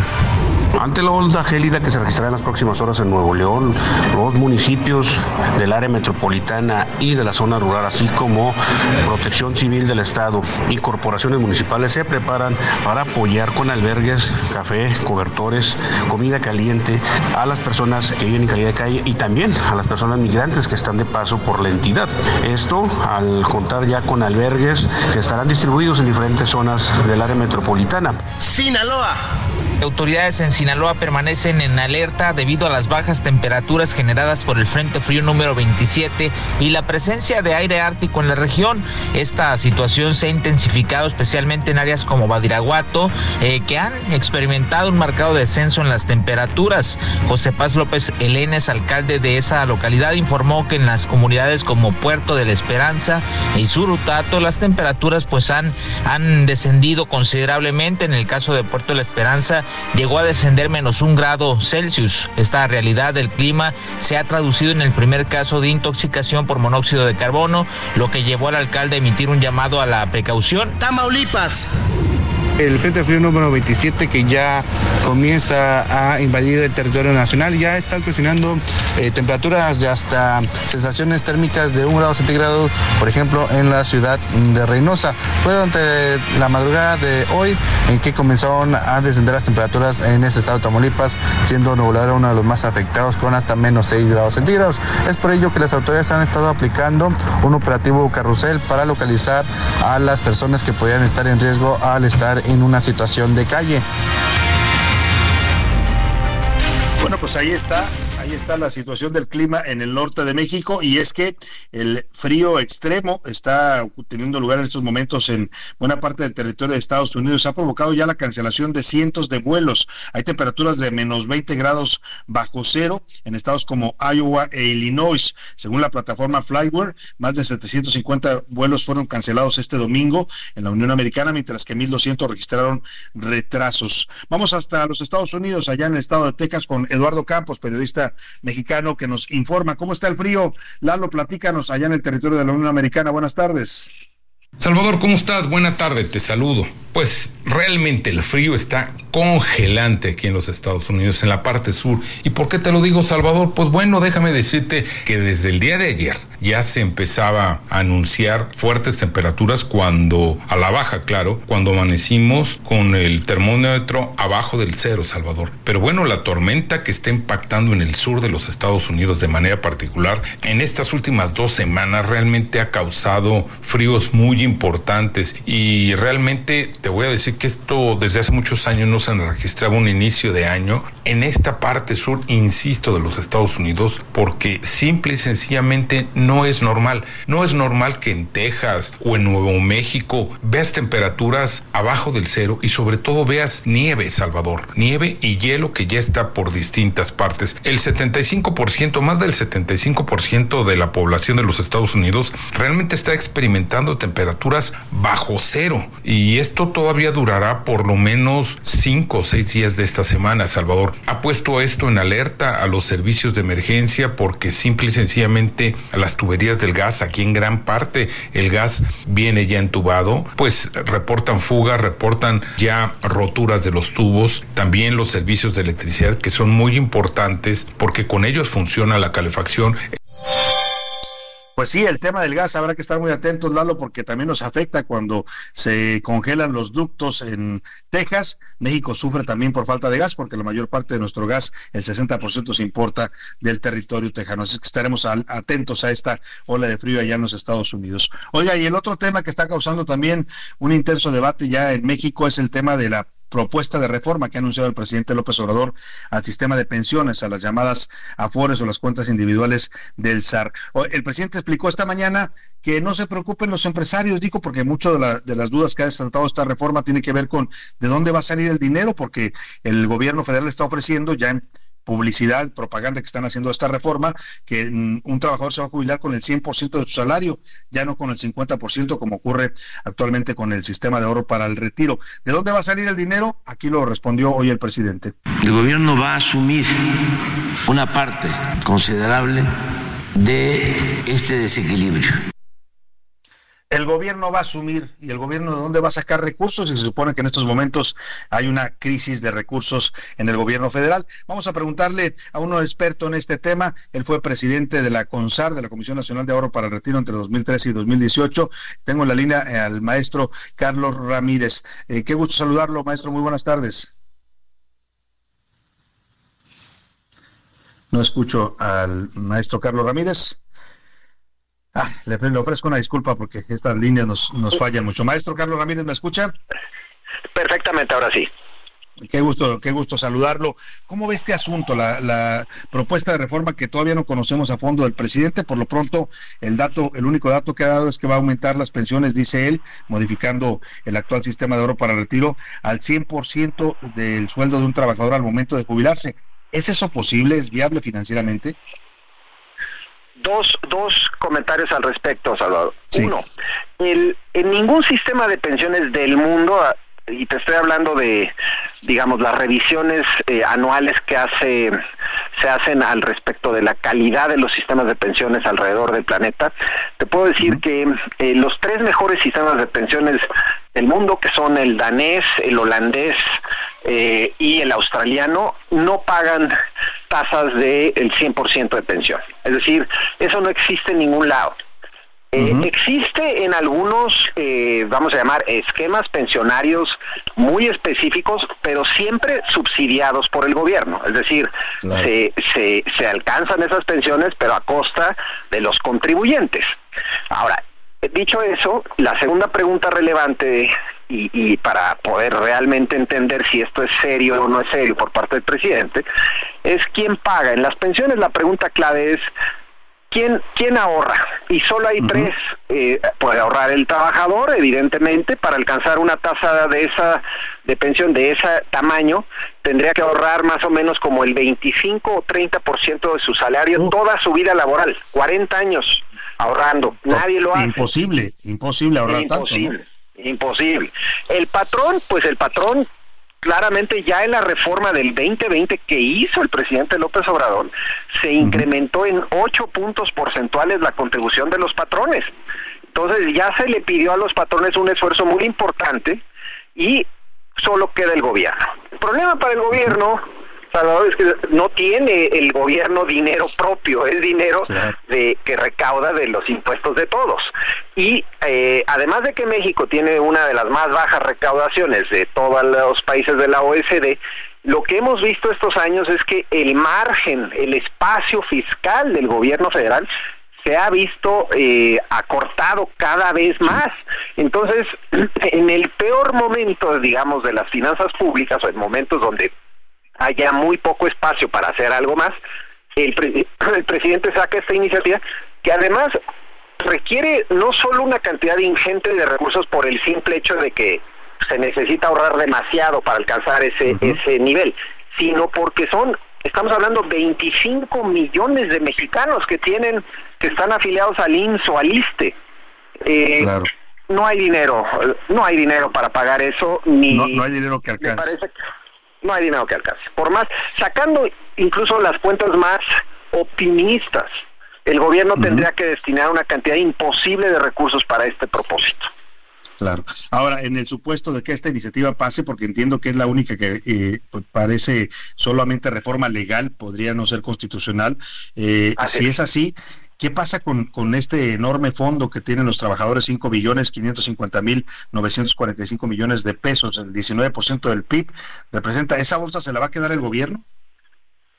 Ante la onda gélida que se registrará en las próximas horas en Nuevo León, los municipios del área metropolitana y de la zona rural, así como Protección Civil del Estado y corporaciones municipales se preparan para apoyar con albergues, café, cobertores, comida caliente a las personas que viven en calidad de calle y también a las personas migrantes que están de paso por la entidad. Esto al contar ya con albergues que estarán distribuidos en diferentes zonas del área metropolitana. Sinaloa. Autoridades en Sinaloa permanecen en alerta debido a las bajas temperaturas generadas por el Frente Frío número 27 y la presencia de aire ártico en la región. Esta situación se ha intensificado especialmente en áreas como Badiraguato, eh, que han experimentado un marcado descenso en las temperaturas. José Paz López Elenes, alcalde de esa localidad, informó que en las comunidades como Puerto de la Esperanza y Surutato las temperaturas pues han, han descendido considerablemente. En el caso de Puerto de la Esperanza llegó a descender menos un grado Celsius. Esta realidad del clima se ha traducido en el primer caso de intoxicación por monóxido de carbono, lo que llevó al alcalde a emitir un llamado a la precaución. Tamaulipas el Frente Frío número 27 que ya comienza a invadir el territorio nacional. Ya está ocasionando eh, temperaturas de hasta sensaciones térmicas de un grado centígrado, por ejemplo, en la ciudad de Reynosa. Fue durante la madrugada de hoy en que comenzaron a descender las temperaturas en ese estado de Tamaulipas, siendo Nuevo uno de los más afectados con hasta menos 6 grados centígrados. Es por ello que las autoridades han estado aplicando un operativo carrusel para localizar a las personas que podían estar en riesgo al estar en una situación de calle. Bueno, pues ahí está está la situación del clima en el norte de México y es que el frío extremo está teniendo lugar en estos momentos en buena parte del territorio de Estados Unidos. Ha provocado ya la cancelación de cientos de vuelos. Hay temperaturas de menos 20 grados bajo cero en estados como Iowa e Illinois. Según la plataforma Flyware, más de 750 vuelos fueron cancelados este domingo en la Unión Americana, mientras que 1.200 registraron retrasos. Vamos hasta los Estados Unidos, allá en el estado de Texas, con Eduardo Campos, periodista mexicano que nos informa. ¿Cómo está el frío? Lalo, platícanos allá en el territorio de la Unión Americana. Buenas tardes. Salvador, ¿cómo estás? Buena tarde, te saludo. Pues realmente el frío está congelante aquí en los Estados Unidos, en la parte sur. ¿Y por qué te lo digo, Salvador? Pues bueno, déjame decirte que desde el día de ayer ya se empezaba a anunciar fuertes temperaturas cuando, a la baja, claro, cuando amanecimos con el termómetro abajo del cero, Salvador. Pero bueno, la tormenta que está impactando en el sur de los Estados Unidos de manera particular en estas últimas dos semanas realmente ha causado fríos muy importantes y realmente te voy a decir que esto desde hace muchos años no se registraba un inicio de año en esta parte sur, insisto, de los Estados Unidos, porque simple y sencillamente no es normal. No es normal que en Texas o en Nuevo México veas temperaturas abajo del cero y sobre todo veas nieve, Salvador. Nieve y hielo que ya está por distintas partes. El 75%, más del 75% de la población de los Estados Unidos realmente está experimentando temperaturas bajo cero. Y esto todavía durará por lo menos 5 o 6 días de esta semana, Salvador ha puesto esto en alerta a los servicios de emergencia porque simple y sencillamente a las tuberías del gas, aquí en gran parte el gas viene ya entubado, pues reportan fugas, reportan ya roturas de los tubos, también los servicios de electricidad que son muy importantes porque con ellos funciona la calefacción. Pues sí, el tema del gas habrá que estar muy atentos, Lalo, porque también nos afecta cuando se congelan los ductos en Texas. México sufre también por falta de gas, porque la mayor parte de nuestro gas, el 60% se importa del territorio tejano. Así que estaremos atentos a esta ola de frío allá en los Estados Unidos. Oiga, y el otro tema que está causando también un intenso debate ya en México es el tema de la propuesta de reforma que ha anunciado el presidente López Obrador al sistema de pensiones, a las llamadas afores o las cuentas individuales del SAR. El presidente explicó esta mañana que no se preocupen los empresarios, dijo, porque mucho de, de las dudas que ha desatado esta reforma tiene que ver con de dónde va a salir el dinero, porque el gobierno federal está ofreciendo ya en publicidad, propaganda que están haciendo esta reforma, que mm, un trabajador se va a jubilar con el 100% de su salario, ya no con el 50% como ocurre actualmente con el sistema de ahorro para el retiro. ¿De dónde va a salir el dinero? Aquí lo respondió hoy el presidente. El gobierno va a asumir una parte considerable de este desequilibrio el gobierno va a asumir y el gobierno de dónde va a sacar recursos y se supone que en estos momentos hay una crisis de recursos en el gobierno federal. Vamos a preguntarle a uno experto en este tema. Él fue presidente de la CONSAR, de la Comisión Nacional de Ahorro para el Retiro entre 2013 y 2018. Tengo en la línea eh, al maestro Carlos Ramírez. Eh, qué gusto saludarlo, maestro. Muy buenas tardes. No escucho al maestro Carlos Ramírez. Ah, le, ofrezco una disculpa porque estas líneas nos, nos fallan mucho. Maestro Carlos Ramírez, ¿me escucha? Perfectamente, ahora sí. Qué gusto, qué gusto saludarlo. ¿Cómo ve este asunto, la, la, propuesta de reforma que todavía no conocemos a fondo del presidente? Por lo pronto, el dato, el único dato que ha dado es que va a aumentar las pensiones, dice él, modificando el actual sistema de oro para retiro al 100% del sueldo de un trabajador al momento de jubilarse. ¿Es eso posible? ¿Es viable financieramente? Dos, dos comentarios al respecto, Salvador. Uno, el, en ningún sistema de pensiones del mundo, ah, y te estoy hablando de, digamos, las revisiones eh, anuales que hace, se hacen al respecto de la calidad de los sistemas de pensiones alrededor del planeta, te puedo decir que eh, los tres mejores sistemas de pensiones del mundo, que son el danés, el holandés eh, y el australiano, no pagan tasas del de 100% de pensión. Es decir, eso no existe en ningún lado. Eh, existe en algunos, eh, vamos a llamar, esquemas pensionarios muy específicos, pero siempre subsidiados por el gobierno. Es decir, se, se, se alcanzan esas pensiones, pero a costa de los contribuyentes. Ahora, dicho eso, la segunda pregunta relevante y, y, para poder realmente entender si esto es serio o no es serio por parte del presidente, es quién paga. En las pensiones la pregunta clave es ¿quién, quién ahorra? Y solo hay tres. Eh, puede ahorrar el trabajador, evidentemente, para alcanzar una tasa de esa de pensión de ese tamaño, tendría que ahorrar más o menos como el 25 o 30% de su salario toda su vida laboral, 40 años ahorrando. Nadie lo hace. Imposible, imposible ahorrar imposible, tanto. Imposible. El patrón, pues el patrón claramente ya en la reforma del 2020 que hizo el presidente López Obrador, se incrementó en 8 puntos porcentuales la contribución de los patrones. Entonces ya se le pidió a los patrones un esfuerzo muy importante y solo queda el gobierno. El problema para el gobierno Salvador, es que no tiene el gobierno dinero propio, es dinero de que recauda de los impuestos de todos. Y eh, además de que México tiene una de las más bajas recaudaciones de todos los países de la OECD, lo que hemos visto estos años es que el margen, el espacio fiscal del gobierno federal se ha visto eh, acortado cada vez más. Entonces, [clears throat] en el peor momento, digamos, de las finanzas públicas, o en momentos donde haya muy poco espacio para hacer algo más, el, [clears throat] el presidente saca esta iniciativa que además requiere no solo una cantidad ingente de recursos por el simple hecho de que se necesita ahorrar demasiado para alcanzar ese, ese nivel, sino porque son, estamos hablando 25 millones de mexicanos que tienen, que están afiliados al IMSS o al ISTE. Eh, No hay dinero, no hay dinero para pagar eso, ni... No, hay dinero que alcance no hay dinero que alcance. Por más, sacando incluso las cuentas más optimistas, el gobierno tendría que destinar una cantidad imposible de recursos para este propósito. Claro. Ahora, en el supuesto de que esta iniciativa pase, porque entiendo que es la única que eh, pues, parece solamente reforma legal, podría no ser constitucional, eh, si es así, ¿Qué pasa con, con este enorme fondo que tienen los trabajadores, 5 billones 550 mil 945 millones de pesos, el 19% del PIB? ¿Representa esa bolsa se la va a quedar el gobierno?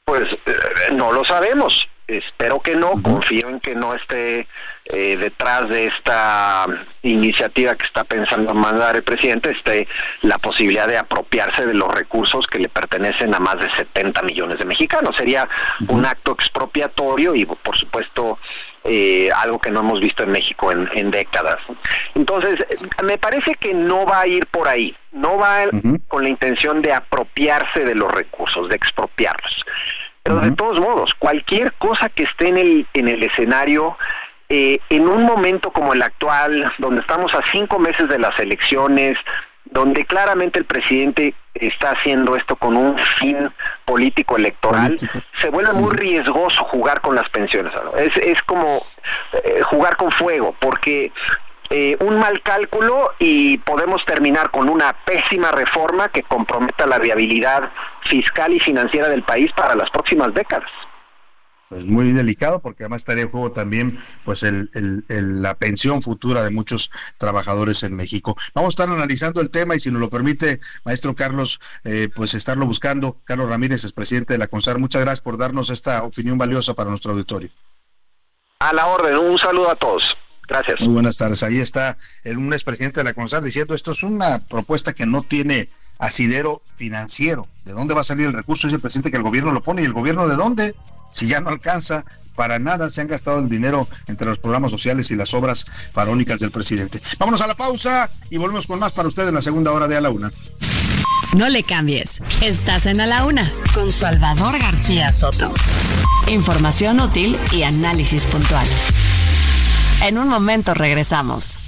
Pues eh, no lo sabemos. Espero que no, confío en que no esté eh, detrás de esta iniciativa que está pensando mandar el presidente, esté la posibilidad de apropiarse de los recursos que le pertenecen a más de 70 millones de mexicanos. Sería un acto expropiatorio y, por supuesto, eh, algo que no hemos visto en México en, en, décadas. Entonces, me parece que no va a ir por ahí, no va con la intención de apropiarse de los recursos, de expropiarlos. Pero de todos modos, cualquier cosa que esté en el, en el escenario, eh, en un momento como el actual, donde estamos a cinco meses de las elecciones, donde claramente el presidente está haciendo esto con un fin político electoral, se vuelve muy riesgoso jugar con las pensiones. Es, es como eh, jugar con fuego, porque eh, un mal cálculo y podemos terminar con una pésima reforma que comprometa la viabilidad fiscal y financiera del país para las próximas décadas pues muy delicado porque además estaría en juego también pues el, la pensión futura de muchos trabajadores en México. Vamos a estar analizando el tema y si nos lo permite, maestro Carlos, eh, pues estarlo buscando. Carlos Ramírez es presidente de la CONSAR. Muchas gracias por darnos esta opinión valiosa para nuestro auditorio. A la orden, un saludo a todos. Gracias. Muy buenas tardes. Ahí está el, un expresidente de la CONSAR diciendo esto es una propuesta que no tiene asidero financiero. ¿De dónde va a salir el recurso? Es el presidente que el gobierno lo pone. ¿Y el gobierno de dónde? si ya no alcanza para nada se han gastado el dinero entre los programas sociales y las obras faraónicas del presidente. Vámonos a la pausa y volvemos con más para ustedes en la segunda hora de A la Una. No le cambies. Estás en A la Una con Salvador García Soto. Información útil y análisis puntual. En un momento regresamos.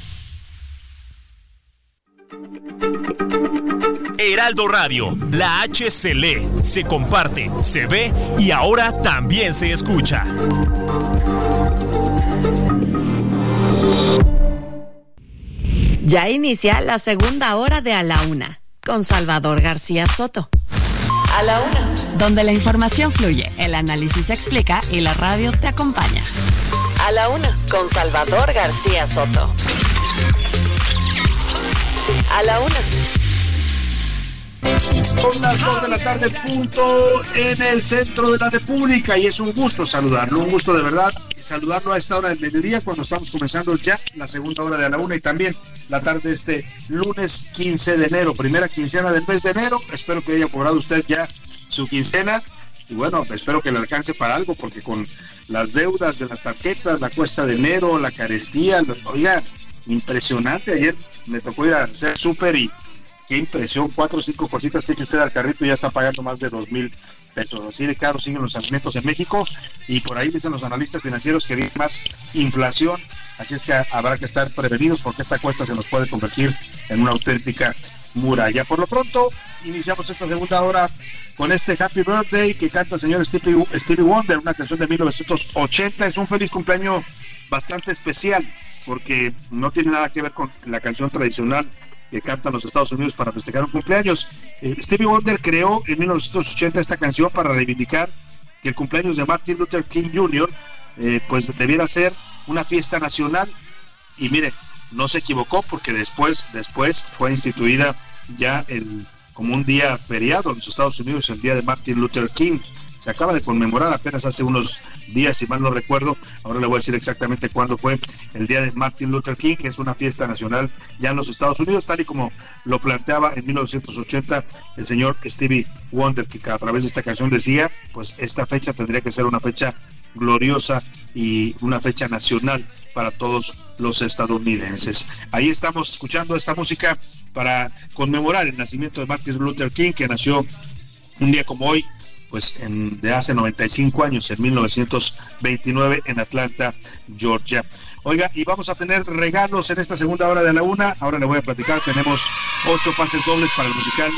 Heraldo Radio, la H se lee, se comparte, se ve y ahora también se escucha. Ya inicia la segunda hora de A la Una con Salvador García Soto. A la Una. Donde la información fluye, el análisis se explica y la radio te acompaña. A la Una con Salvador García Soto. A la Una. Son las 2 de la tarde, punto en el centro de la República. Y es un gusto saludarlo, un gusto de verdad saludarlo a esta hora del mediodía cuando estamos comenzando ya la segunda hora de a la una y también la tarde este lunes 15 de enero, primera quincena del mes de enero. Espero que haya cobrado usted ya su quincena. Y bueno, espero que le alcance para algo, porque con las deudas de las tarjetas, la cuesta de enero, la carestía, oiga, impresionante. Ayer me tocó ir a hacer súper y qué impresión, cuatro o cinco cositas que eche usted al carrito y ya está pagando más de dos mil pesos. Así de caro siguen los alimentos en México y por ahí dicen los analistas financieros que viene más inflación, así es que habrá que estar prevenidos porque esta cuesta se nos puede convertir en una auténtica muralla. Por lo pronto, iniciamos esta segunda hora con este Happy Birthday que canta el señor Stevie, Stevie Wonder, una canción de 1980. Es un feliz cumpleaños bastante especial porque no tiene nada que ver con la canción tradicional que cantan los Estados Unidos para festejar un cumpleaños. Eh, Stevie Wonder creó en 1980 esta canción para reivindicar que el cumpleaños de Martin Luther King Jr. Eh, pues debiera ser una fiesta nacional. Y mire, no se equivocó porque después, después fue instituida ya el, como un día feriado en los Estados Unidos, el día de Martin Luther King se acaba de conmemorar apenas hace unos días, si mal no recuerdo. Ahora le voy a decir exactamente cuándo fue el día de Martin Luther King, que es una fiesta nacional ya en los Estados Unidos, tal y como lo planteaba en 1980 el señor Stevie Wonder, que a través de esta canción decía, pues esta fecha tendría que ser una fecha gloriosa y una fecha nacional para todos los estadounidenses. Ahí estamos escuchando esta música para conmemorar el nacimiento de Martin Luther King, que nació un día como hoy, pues de hace 95 años, en 1929, en Atlanta, Georgia. Oiga, y vamos a tener regalos en esta segunda hora de la una. Ahora le voy a platicar. Tenemos ocho pases dobles para el musical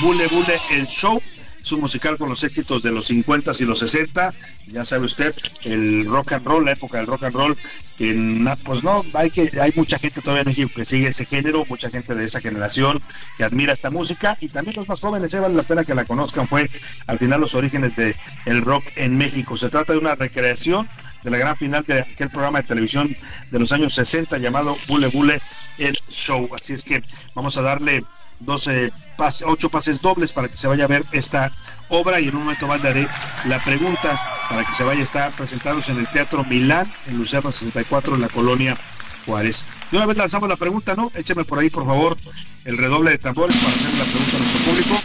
Bule Bule el Show es un musical con los éxitos de los 50 y los 60. Ya sabe usted, el rock and roll, la época del rock and roll. En, pues no, hay que hay mucha gente todavía en México que sigue ese género, mucha gente de esa generación que admira esta música y también los más jóvenes, eh, vale la pena que la conozcan. Fue al final los orígenes del el rock en México. Se trata de una recreación de la gran final de aquel programa de televisión de los años 60 llamado Bule Bule el Show. Así es que vamos a darle 12 pases, 8 pases dobles para que se vaya a ver esta obra y en un momento más daré la pregunta para que se vaya a estar presentados en el Teatro Milán, en Lucerna 64, en la colonia Juárez. De una vez lanzamos la pregunta, ¿no? Écheme por ahí, por favor, el redoble de tambores para hacer la pregunta a nuestro público.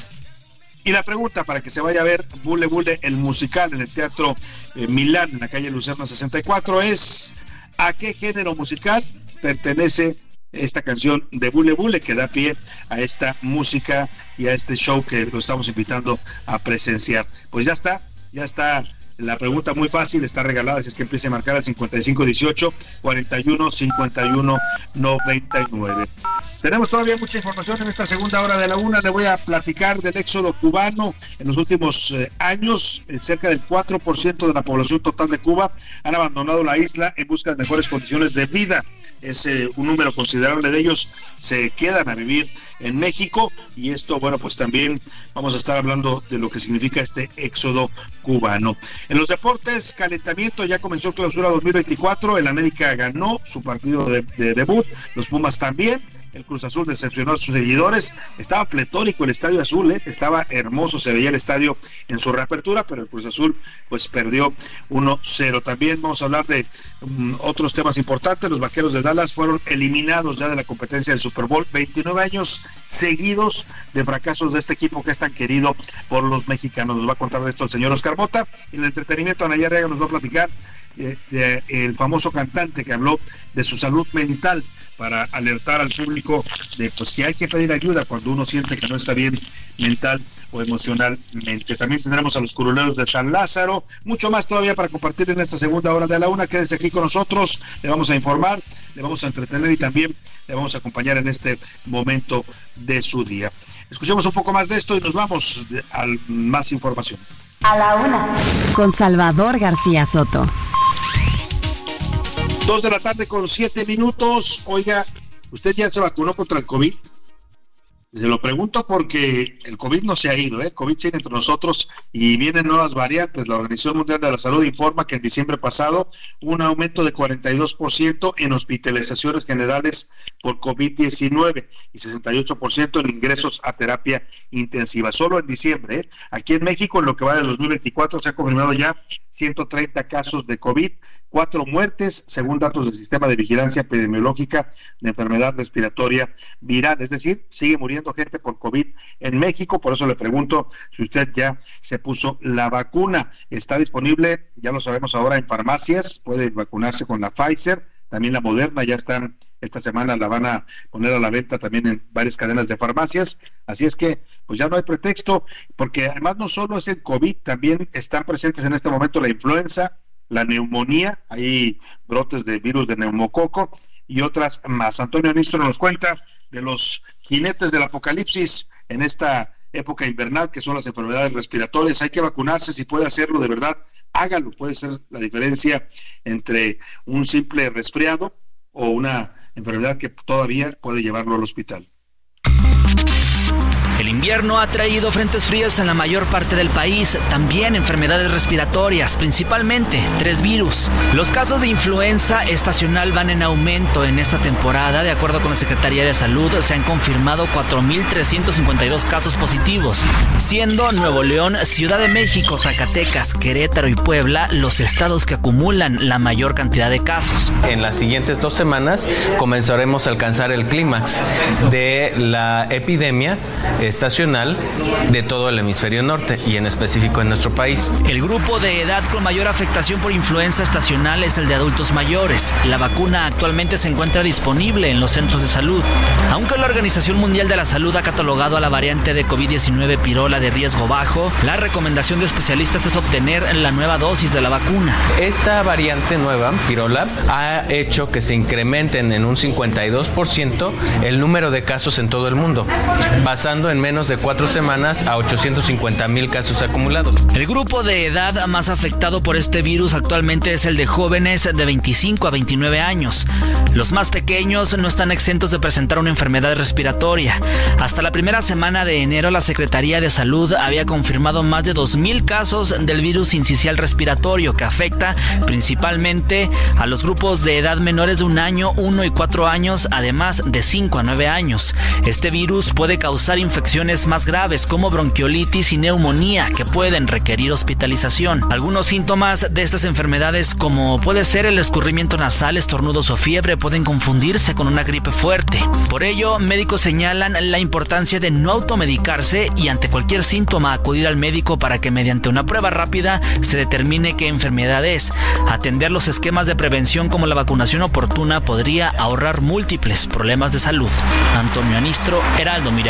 Y la pregunta para que se vaya a ver Bule Bule, el musical en el Teatro eh, Milán, en la calle Lucerna 64, es ¿a qué género musical pertenece esta canción de Bule Bule que da pie a esta música y a este show que lo estamos invitando a presenciar. Pues ya está, ya está la pregunta muy fácil, está regalada, si es que empiece a marcar al 5518 41 51 99. Tenemos todavía mucha información en esta segunda hora de la una. Le voy a platicar del éxodo cubano. En los últimos eh, años, eh, cerca del 4% de la población total de Cuba han abandonado la isla en busca de mejores condiciones de vida. Es un número considerable de ellos se quedan a vivir en México. Y esto, bueno, pues también vamos a estar hablando de lo que significa este éxodo cubano. En los deportes, calentamiento, ya comenzó clausura 2024, el América ganó su partido de debut, los Pumas también el Cruz Azul decepcionó a sus seguidores. Estaba pletórico el Estadio Azul, ¿eh? estaba hermoso, se veía el estadio en su reapertura, pero el Cruz Azul pues perdió 1-0. También vamos a hablar de mm, otros temas importantes. Los Vaqueros de Dallas fueron eliminados ya de la competencia del Super Bowl. 29 años seguidos de fracasos de este equipo que es tan querido por los mexicanos. Nos va a contar de esto el señor Oscar Mota. En el entretenimiento, Ana Rega nos va a platicar eh, el famoso cantante que habló de su salud mental para alertar al público de pues que hay que pedir ayuda cuando uno siente que no está bien mental o emocionalmente. También tendremos a los curuleros de San Lázaro, mucho más todavía para compartir en esta segunda hora de la una. Quédese aquí con nosotros, le vamos a informar, le vamos a entretener y también le vamos a acompañar en este momento de su día. Escuchemos un poco más de esto y nos vamos a más información. A la una. Con Salvador García Soto. Dos de la tarde con siete minutos. Oiga, ¿usted ya se vacunó contra el COVID? Se lo pregunto porque el COVID no se ha ido, ¿eh? COVID sigue entre nosotros y vienen nuevas variantes. La Organización Mundial de la Salud informa que en diciembre pasado hubo un aumento de 42% en hospitalizaciones generales por COVID-19 y 68% en ingresos a terapia intensiva. Solo en diciembre, ¿eh? Aquí en México, en lo que va de 2024, se ha confirmado ya 130 casos de COVID, cuatro muertes, según datos del Sistema de Vigilancia Epidemiológica de Enfermedad Respiratoria Viral. Es decir, sigue muriendo gente por COVID en México. Por eso le pregunto si usted ya se puso la vacuna. Está disponible, ya lo sabemos ahora, en farmacias. Puede vacunarse con la Pfizer. También la Moderna ya están, esta semana la van a poner a la venta también en varias cadenas de farmacias. Así es que, pues ya no hay pretexto, porque además no solo es el COVID, también están presentes en este momento la influenza, la neumonía, hay brotes de virus de neumococo y otras más. Antonio Nistro nos cuenta de los jinetes del apocalipsis en esta época invernal, que son las enfermedades respiratorias. Hay que vacunarse, si puede hacerlo de verdad, hágalo. Puede ser la diferencia entre un simple resfriado o una enfermedad que todavía puede llevarlo al hospital. El invierno ha traído frentes fríos en la mayor parte del país, también enfermedades respiratorias, principalmente tres virus. Los casos de influenza estacional van en aumento en esta temporada. De acuerdo con la Secretaría de Salud, se han confirmado 4.352 casos positivos, siendo Nuevo León, Ciudad de México, Zacatecas, Querétaro y Puebla los estados que acumulan la mayor cantidad de casos. En las siguientes dos semanas comenzaremos a alcanzar el clímax de la epidemia estacional de todo el hemisferio norte y en específico en nuestro país. El grupo de edad con mayor afectación por influenza estacional es el de adultos mayores. La vacuna actualmente se encuentra disponible en los centros de salud. Aunque la Organización Mundial de la Salud ha catalogado a la variante de COVID-19 pirola de riesgo bajo, la recomendación de especialistas es obtener la nueva dosis de la vacuna. Esta variante nueva, pirola, ha hecho que se incrementen en un 52% el número de casos en todo el mundo, pasando en menos de cuatro semanas a 850 mil casos acumulados. El grupo de edad más afectado por este virus actualmente es el de jóvenes de 25 a 29 años. Los más pequeños no están exentos de presentar una enfermedad respiratoria. Hasta la primera semana de enero, la Secretaría de Salud había confirmado más de 2.000 casos del virus incisional respiratorio que afecta principalmente a los grupos de edad menores de un año, 1 y 4 años, además de 5 a 9 años. Este virus puede causar infección más graves como bronquiolitis y neumonía que pueden requerir hospitalización. Algunos síntomas de estas enfermedades como puede ser el escurrimiento nasal, estornudos o fiebre pueden confundirse con una gripe fuerte. Por ello, médicos señalan la importancia de no automedicarse y ante cualquier síntoma acudir al médico para que mediante una prueba rápida se determine qué enfermedad es. Atender los esquemas de prevención como la vacunación oportuna podría ahorrar múltiples problemas de salud. Antonio Anistro, Heraldo Mira.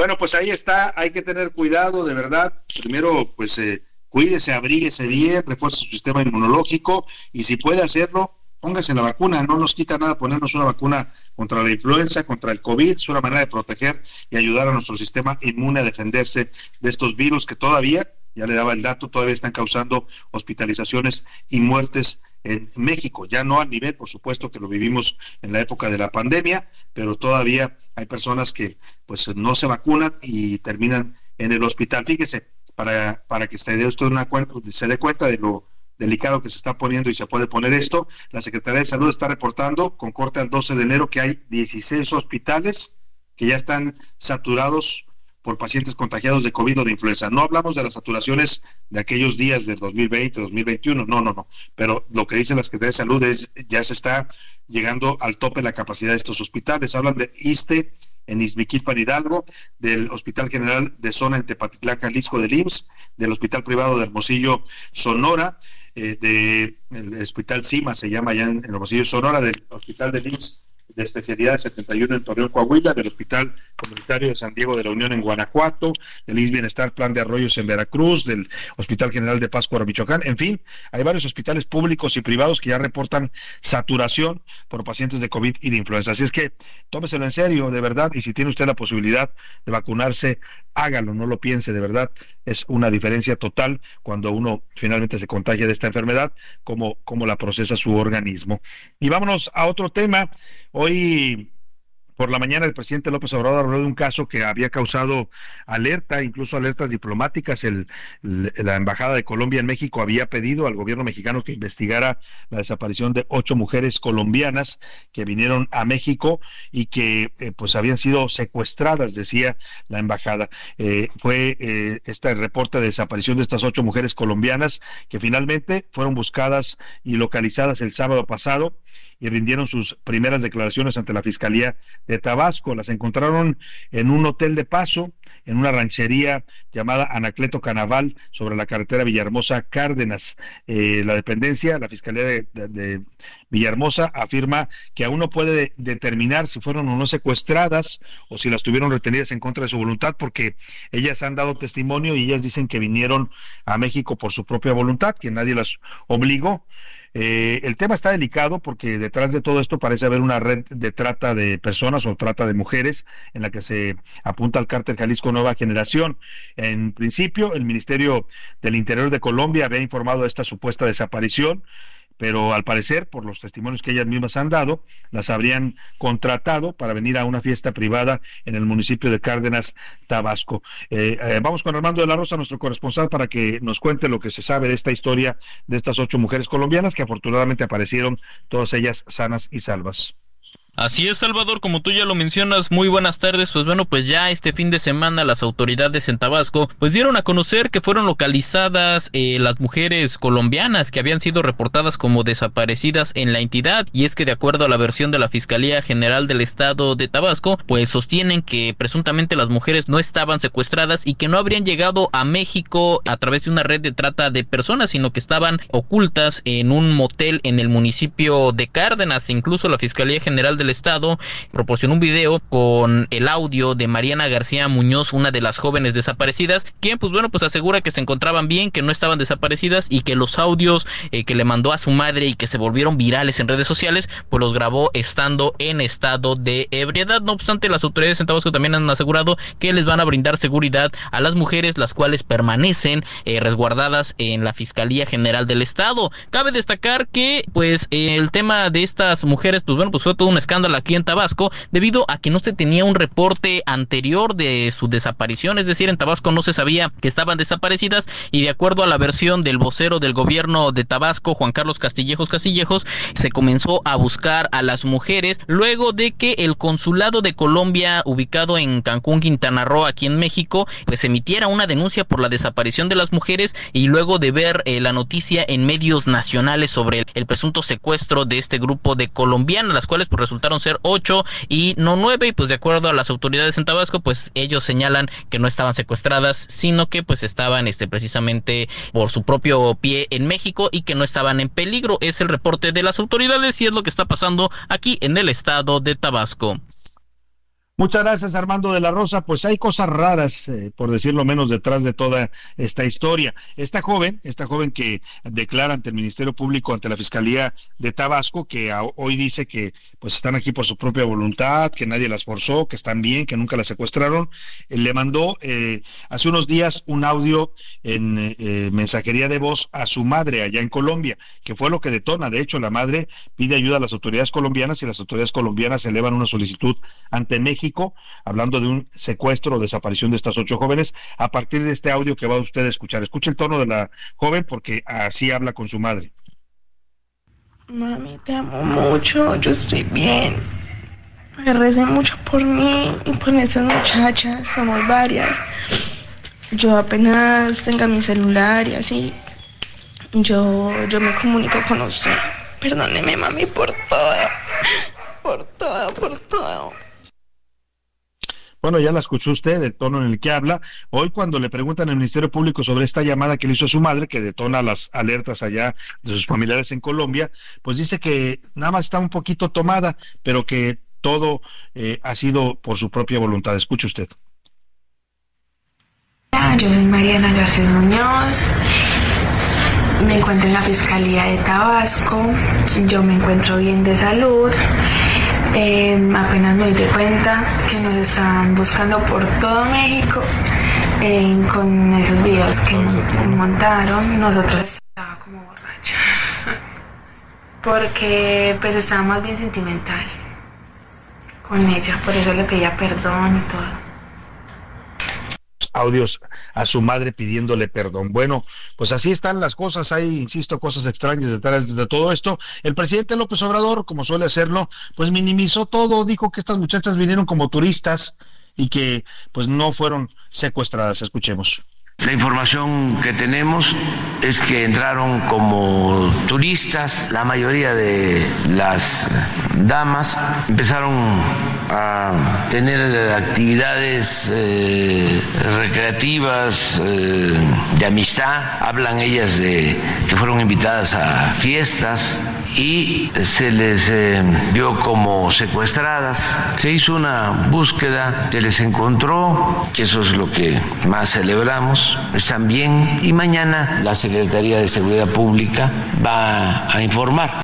Bueno, pues ahí está, hay que tener cuidado, de verdad. Primero, pues eh, cuídese, abríguese bien, refuerce su sistema inmunológico y si puede hacerlo, póngase la vacuna. No nos quita nada ponernos una vacuna contra la influenza, contra el COVID. Es una manera de proteger y ayudar a nuestro sistema inmune a defenderse de estos virus que todavía ya le daba el dato, todavía están causando hospitalizaciones y muertes en México, ya no al nivel, por supuesto, que lo vivimos en la época de la pandemia, pero todavía hay personas que pues no se vacunan y terminan en el hospital. Fíjese, para, para que se dé usted una cuenta, se dé cuenta de lo delicado que se está poniendo y se puede poner esto, la Secretaría de Salud está reportando con corte al 12 de enero que hay 16 hospitales que ya están saturados por pacientes contagiados de COVID o de influenza. No hablamos de las saturaciones de aquellos días del 2020, 2021, no, no, no. Pero lo que dice la Secretaría de Salud es ya se está llegando al tope la capacidad de estos hospitales. Hablan de ISTE en Izmiquilpan Hidalgo, del Hospital General de Zona en Tepatitlán, Jalisco del IMSS, del Hospital Privado de Hermosillo, Sonora, eh, del Hospital CIMA, se llama ya en Hermosillo, Sonora, del Hospital del IMSS de especialidad 71 en Torreón, Coahuila, del Hospital Comunitario de San Diego de la Unión en Guanajuato, del IS Bienestar Plan de Arroyos en Veracruz, del Hospital General de Pascua, Michoacán, en fin, hay varios hospitales públicos y privados que ya reportan saturación por pacientes de COVID y de influenza. Así es que tómeselo en serio, de verdad, y si tiene usted la posibilidad de vacunarse, hágalo, no lo piense, de verdad, es una diferencia total cuando uno finalmente se contagia de esta enfermedad, como, como la procesa su organismo. Y vámonos a otro tema. Hoy por la mañana el presidente López Obrador habló de un caso que había causado alerta, incluso alertas diplomáticas. El, la Embajada de Colombia en México había pedido al gobierno mexicano que investigara la desaparición de ocho mujeres colombianas que vinieron a México y que eh, pues habían sido secuestradas, decía la embajada. Eh, fue eh, este reporte de desaparición de estas ocho mujeres colombianas que finalmente fueron buscadas y localizadas el sábado pasado y rindieron sus primeras declaraciones ante la Fiscalía de Tabasco. Las encontraron en un hotel de paso, en una ranchería llamada Anacleto Canaval, sobre la carretera Villahermosa Cárdenas. Eh, la dependencia, la Fiscalía de, Villahermosa, afirma que aún no puede determinar si fueron o no secuestradas o si las tuvieron retenidas en contra de su voluntad, porque ellas han dado testimonio y ellas dicen que vinieron a México por su propia voluntad, que nadie las obligó. Eh, el tema está delicado porque detrás de todo esto parece haber una red de trata de personas o trata de mujeres en la que se apunta al cártel Jalisco Nueva Generación. En principio, el Ministerio del Interior de Colombia había informado de esta supuesta desaparición pero al parecer, por los testimonios que ellas mismas han dado, las habrían contratado para venir a una fiesta privada en el municipio de Cárdenas, Tabasco. Eh, eh, vamos con Armando de la Rosa, nuestro corresponsal, para que nos cuente lo que se sabe de esta historia de estas ocho mujeres colombianas que afortunadamente aparecieron todas ellas sanas y salvas. Así es, Salvador, como tú ya lo mencionas, muy buenas tardes. Pues bueno, pues ya este fin de semana las autoridades en Tabasco pues dieron a conocer que fueron localizadas eh, las mujeres colombianas que habían sido reportadas como desaparecidas en la entidad y es que de acuerdo a la versión de la Fiscalía General del Estado de Tabasco, pues sostienen que presuntamente las mujeres no estaban secuestradas y que no habrían llegado a México a través de una red de trata de personas, sino que estaban ocultas en un motel en el municipio de Cárdenas. Incluso la Fiscalía General del Estado proporcionó un video con el audio de Mariana García Muñoz, una de las jóvenes desaparecidas, quien pues bueno, pues asegura que se encontraban bien, que no estaban desaparecidas y que los audios eh, que le mandó a su madre y que se volvieron virales en redes sociales, pues los grabó estando en estado de ebriedad. No obstante, las autoridades en Tabasco también han asegurado que les van a brindar seguridad a las mujeres, las cuales permanecen eh, resguardadas en la Fiscalía General del Estado. Cabe destacar que pues el tema de estas mujeres, pues bueno, pues fue todo un escándalo aquí en Tabasco debido a que no se tenía un reporte anterior de su desaparición, es decir, en Tabasco no se sabía que estaban desaparecidas y de acuerdo a la versión del vocero del gobierno de Tabasco, Juan Carlos Castillejos Castillejos, se comenzó a buscar a las mujeres luego de que el consulado de Colombia ubicado en Cancún, Quintana Roo, aquí en México, pues emitiera una denuncia por la desaparición de las mujeres y luego de ver eh, la noticia en medios nacionales sobre el, presunto secuestro de este grupo de colombianas, las cuales pues, ser ocho y no nueve y pues de acuerdo a las autoridades en Tabasco pues ellos señalan que no estaban secuestradas sino que pues estaban este precisamente por su propio pie en México y que no estaban en peligro es el reporte de las autoridades y es lo que está pasando aquí en el estado de Tabasco. Muchas gracias, Armando de la Rosa. Pues hay cosas raras, eh, por decirlo menos, detrás de toda esta historia. Esta joven, esta joven que declara ante el Ministerio Público, ante la Fiscalía de Tabasco, que hoy dice que pues están aquí por su propia voluntad, que nadie las forzó, que están bien, que nunca las secuestraron, eh, le mandó eh, hace unos días un audio en mensajería de voz a su madre allá en Colombia, que fue lo que detona. De hecho, la madre pide ayuda a las autoridades colombianas y las autoridades colombianas elevan una solicitud ante México hablando de un secuestro o desaparición de estas ocho jóvenes, a partir de este audio que va usted a escuchar. Escuche el tono de la joven porque así habla con su madre. Mami, te amo mucho, yo estoy bien. Recen mucho por mí y por esas muchachas, somos varias. Yo apenas tenga mi celular y así, yo, yo me comunico con usted. Perdóneme, mami, por todo. Por todo, por todo. Bueno, ya la escuchó usted, el tono en el que habla. Hoy cuando le preguntan al Ministerio Público sobre esta llamada que le hizo a su madre, que detona las alertas allá de sus familiares en Colombia, pues dice que nada más está un poquito tomada, pero que todo eh, ha sido por su propia voluntad. Escuche usted. Yo soy Mariana García Muñoz. Me encuentro en la Fiscalía de Tabasco. Yo me encuentro bien de salud. Em, apenas me di cuenta que nos están buscando por todo México em, con esos videos que montaron. Nosotros estaba como borracha [laughs] porque pues estaba más bien sentimental con ella, por eso le pedía perdón y todo audios a su madre pidiéndole perdón. Bueno, pues así están las cosas, hay, insisto, cosas extrañas detrás de todo esto. El presidente López Obrador, como suele hacerlo, pues minimizó todo, dijo que estas muchachas vinieron como turistas y que pues no fueron secuestradas. Escuchemos. La información que tenemos es que entraron como turistas, la mayoría de las damas empezaron a tener actividades eh, recreativas, eh, de amistad, hablan ellas de que fueron invitadas a fiestas y se les eh, vio como secuestradas. Se hizo una búsqueda, se les encontró, que eso es lo que más celebramos, están bien y mañana la Secretaría de Seguridad Pública va a informar.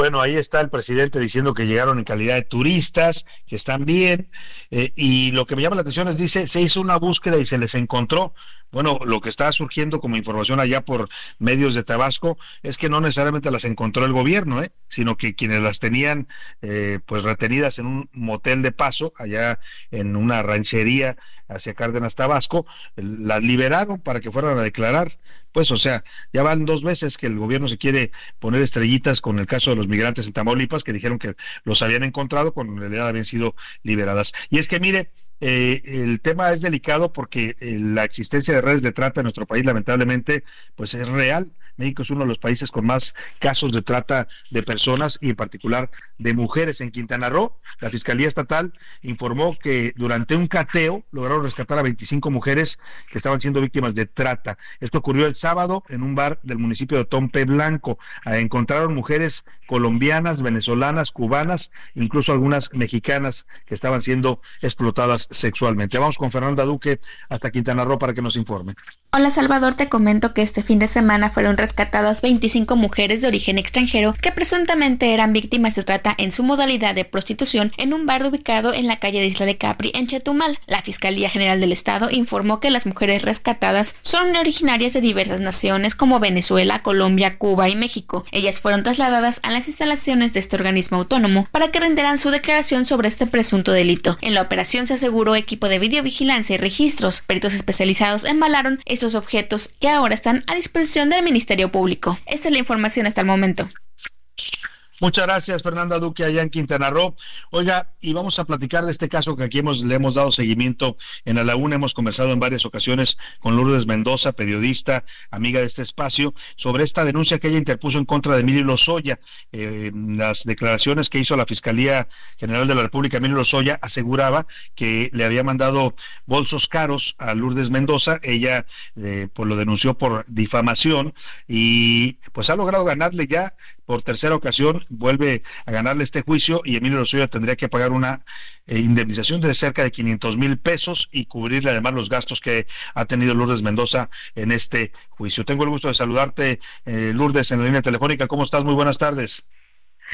Bueno, ahí está el presidente diciendo que llegaron en calidad de turistas, que están bien, eh, y lo que me llama la atención es, dice, se hizo una búsqueda y se les encontró. Bueno, lo que está surgiendo como información allá por medios de Tabasco es que no necesariamente las encontró el gobierno, ¿eh? sino que quienes las tenían eh, pues retenidas en un motel de paso, allá en una ranchería hacia Cárdenas, Tabasco, las liberaron para que fueran a declarar. Pues, o sea, ya van dos veces que el gobierno se quiere poner estrellitas con el caso de los migrantes en Tamaulipas, que dijeron que los habían encontrado cuando en realidad habían sido liberadas. Y es que, mire, eh, el tema es delicado porque eh, la existencia de redes de trata en nuestro país, lamentablemente, pues es real. México es uno de los países con más casos de trata de personas y en particular de mujeres. En Quintana Roo, la Fiscalía Estatal informó que durante un cateo lograron rescatar a 25 mujeres que estaban siendo víctimas de trata. Esto ocurrió el sábado en un bar del municipio de Tompe Blanco. Encontraron mujeres colombianas, venezolanas, cubanas, incluso algunas mexicanas que estaban siendo explotadas sexualmente. Vamos con Fernanda Duque hasta Quintana Roo para que nos informe. Hola Salvador, te comento que este fin de semana fueron rescatadas 25 mujeres de origen extranjero que presuntamente eran víctimas de trata en su modalidad de prostitución en un bar ubicado en la calle de Isla de Capri en Chetumal. La Fiscalía General del Estado informó que las mujeres rescatadas son originarias de diversas naciones como Venezuela, Colombia, Cuba y México. Ellas fueron trasladadas a las instalaciones de este organismo autónomo para que renderan su declaración sobre este presunto delito. En la operación se aseguró equipo de videovigilancia y registros. Peritos especializados embalaron estos objetos que ahora están a disposición del Ministerio Público. Esta es la información hasta el momento. Muchas gracias, Fernanda Duque, allá en Quintana Roo. Oiga, y vamos a platicar de este caso que aquí hemos, le hemos dado seguimiento en la Laguna. Hemos conversado en varias ocasiones con Lourdes Mendoza, periodista, amiga de este espacio, sobre esta denuncia que ella interpuso en contra de Emilio Lozoya. Eh, las declaraciones que hizo la Fiscalía General de la República, Emilio Lozoya, aseguraba que le había mandado bolsos caros a Lourdes Mendoza. Ella eh, pues lo denunció por difamación y pues ha logrado ganarle ya por tercera ocasión vuelve a ganarle este juicio y Emilio Lozoya tendría que pagar una eh, indemnización de cerca de 500 mil pesos y cubrirle además los gastos que ha tenido Lourdes Mendoza en este juicio. Tengo el gusto de saludarte, eh, Lourdes, en la línea telefónica. ¿Cómo estás? Muy buenas tardes.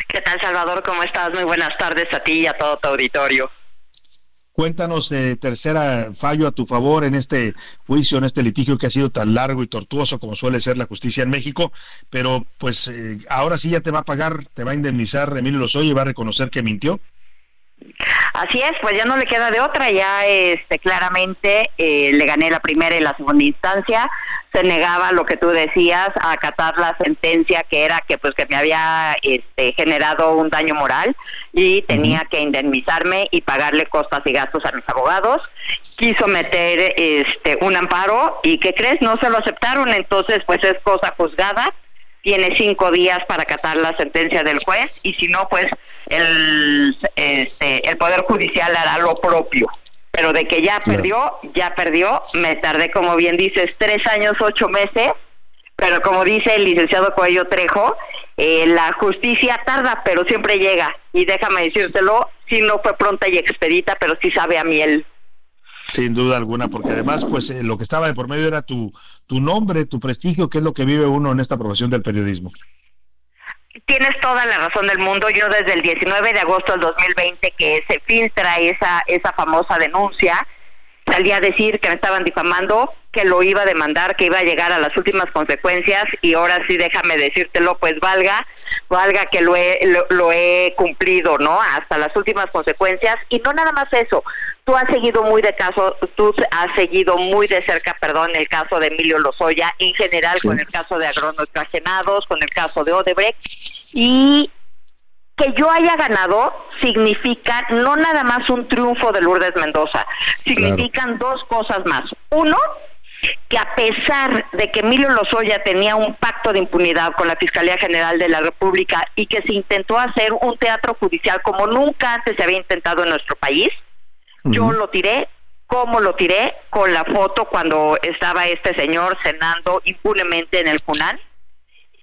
¿Qué tal, Salvador? ¿Cómo estás? Muy buenas tardes a ti y a todo tu auditorio. Cuéntanos, eh, tercera fallo a tu favor en este juicio, en este litigio que ha sido tan largo y tortuoso como suele ser la justicia en México, pero pues eh, ahora sí ya te va a pagar, te va a indemnizar Emilio Lozoya y va a reconocer que mintió. Así es, pues ya no le queda de otra, ya este claramente eh, le gané la primera y la segunda instancia, se negaba lo que tú decías a acatar la sentencia que era que pues que me había este, generado un daño moral y tenía que indemnizarme y pagarle costas y gastos a mis abogados. Quiso meter este un amparo y ¿qué crees? No se lo aceptaron, entonces pues es cosa juzgada tiene cinco días para acatar la sentencia del juez y si no, pues el, este, el Poder Judicial hará lo propio. Pero de que ya perdió, ya perdió. Me tardé, como bien dices, tres años, ocho meses. Pero como dice el licenciado Cuello Trejo, eh, la justicia tarda, pero siempre llega. Y déjame decírtelo, si no fue pronta y expedita, pero sí sabe a miel. Sin duda alguna, porque además, pues eh, lo que estaba de por medio era tu, tu nombre, tu prestigio, que es lo que vive uno en esta profesión del periodismo. Tienes toda la razón del mundo. Yo desde el 19 de agosto del 2020 que se filtra esa, esa famosa denuncia, salí a decir que me estaban difamando, que lo iba a demandar, que iba a llegar a las últimas consecuencias y ahora sí déjame decírtelo, pues valga, valga que lo he, lo, he cumplido, ¿no? Hasta las últimas consecuencias y no nada más eso. Tú has seguido muy de caso, tú has seguido muy de cerca, perdón, el caso de Emilio Lozoya, en general con el caso de Agronos Trajenados, con el caso de Odebrecht y que yo haya ganado significa no nada más un triunfo de Lourdes Mendoza, significan dos cosas más. Uno, que a pesar de que Emilio Lozoya tenía un pacto de impunidad con la Fiscalía General de la República y que se intentó hacer un teatro judicial como nunca antes se había intentado en nuestro país, yo lo tiré. Como lo tiré con la foto cuando estaba este señor cenando impunemente en el Funan.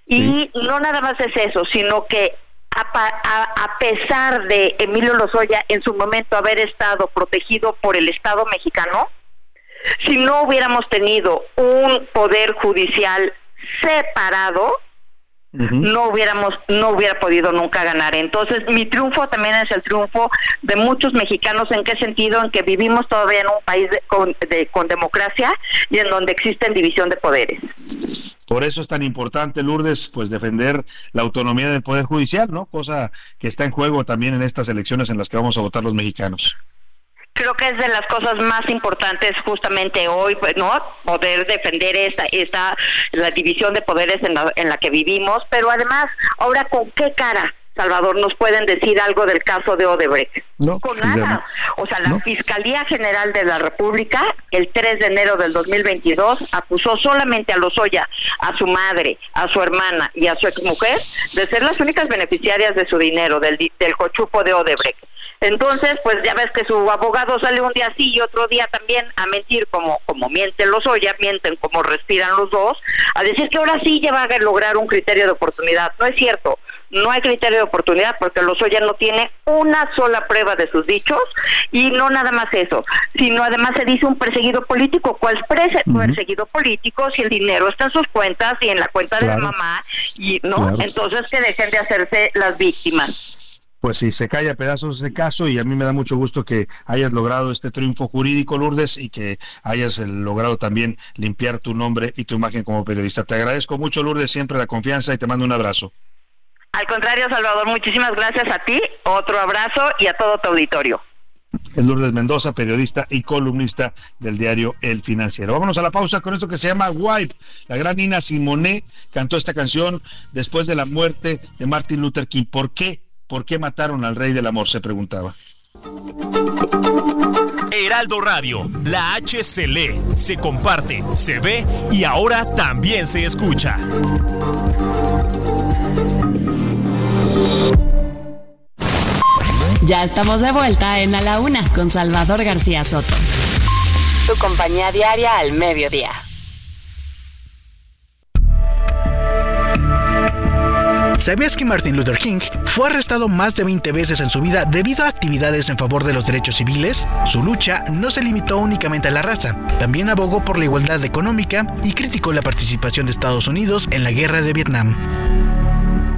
Y no nada más es eso, sino que a, pesar de Emilio Lozoya en su momento haber estado protegido por el Estado mexicano, si no hubiéramos tenido un poder judicial separado, no hubiéramos no hubiera podido nunca ganar. Entonces, mi triunfo también es el triunfo de muchos mexicanos en qué sentido en que vivimos todavía en un país con, con democracia y en donde existen división de poderes. Por eso es tan importante, Lourdes, pues defender la autonomía del Poder Judicial, ¿no? Cosa que está en juego también en estas elecciones en las que vamos a votar los mexicanos. Creo que es de las cosas más importantes justamente hoy, pues, ¿no? Poder defender esta, esta, la división de poderes en la, en la que vivimos, pero además, ahora con qué cara Salvador, ¿nos pueden decir algo del caso de Odebrecht? No, con nada. O sea, la Fiscalía General de la República, el 3 de enero del 2022, acusó solamente a Lozoya, a su madre, a su hermana y a su exmujer de ser las únicas beneficiarias de su dinero, del, del cochupo de Odebrecht. Entonces, pues ya ves que su abogado sale un día así y otro día también a mentir como, como mienten los Oya, mienten como respiran los dos, a decir que ahora sí ya va a lograr un criterio de oportunidad. No es cierto no hay criterio de oportunidad porque Lozoya no tiene una sola prueba de sus dichos y no nada más eso, sino además se dice un perseguido político. ¿Cuál es perseguido político si el dinero está en sus cuentas y en la cuenta de la mamá? y no Entonces que dejen de hacerse las víctimas pues sí, se cae a pedazos ese caso y a mí me da mucho gusto que hayas logrado este triunfo jurídico, Lourdes, y que hayas eh, logrado también limpiar tu nombre y tu imagen como periodista. Te agradezco mucho, Lourdes, siempre la confianza y te mando un abrazo. Al contrario, Salvador, muchísimas gracias a ti, otro abrazo y a todo tu auditorio. Es Lourdes Mendoza, periodista y columnista del diario El Financiero. Vámonos a la pausa con esto que se llama Wipe. La gran Nina Simone cantó esta canción después de la muerte de Martin Luther King. ¿Por qué? ¿Por qué mataron al rey del amor? Se preguntaba. Heraldo Radio, la H se lee, se comparte, se ve y ahora también se escucha. Ya estamos de vuelta en A la Una con Salvador García Soto. Tu compañía diaria al mediodía. ¿Sabías que Martin Luther King fue arrestado más de 20 veces en su vida debido a actividades en favor de los derechos civiles? Su lucha no se limitó únicamente a la raza, también abogó por la igualdad económica y criticó la participación de Estados Unidos en la guerra de Vietnam.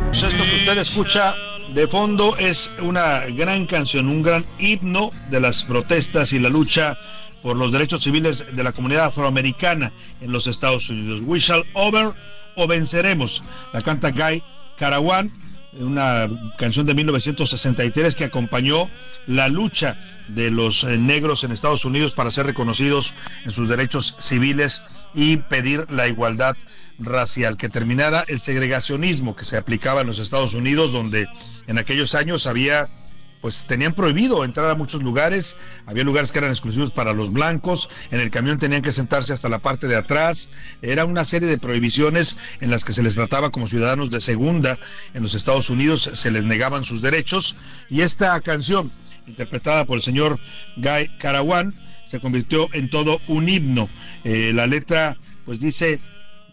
Pues esto que usted escucha de fondo es una gran canción, un gran himno de las protestas y la lucha por los derechos civiles de la comunidad afroamericana en los Estados Unidos. We shall over o venceremos. La canta Guy Carawan, una canción de 1963 que acompañó la lucha de los eh, negros en Estados Unidos para ser reconocidos en sus derechos civiles y pedir la igualdad racial, que terminara el segregacionismo que se aplicaba en los Estados Unidos, donde en aquellos años había pues tenían prohibido entrar a muchos lugares, había lugares que eran exclusivos para los blancos, en el camión tenían que sentarse hasta la parte de atrás, era una serie de prohibiciones en las que se les trataba como ciudadanos de segunda. En los Estados Unidos, se les negaban sus derechos. Y esta canción, interpretada por el señor Guy Carawan, se convirtió en todo un himno. Eh, la letra pues dice,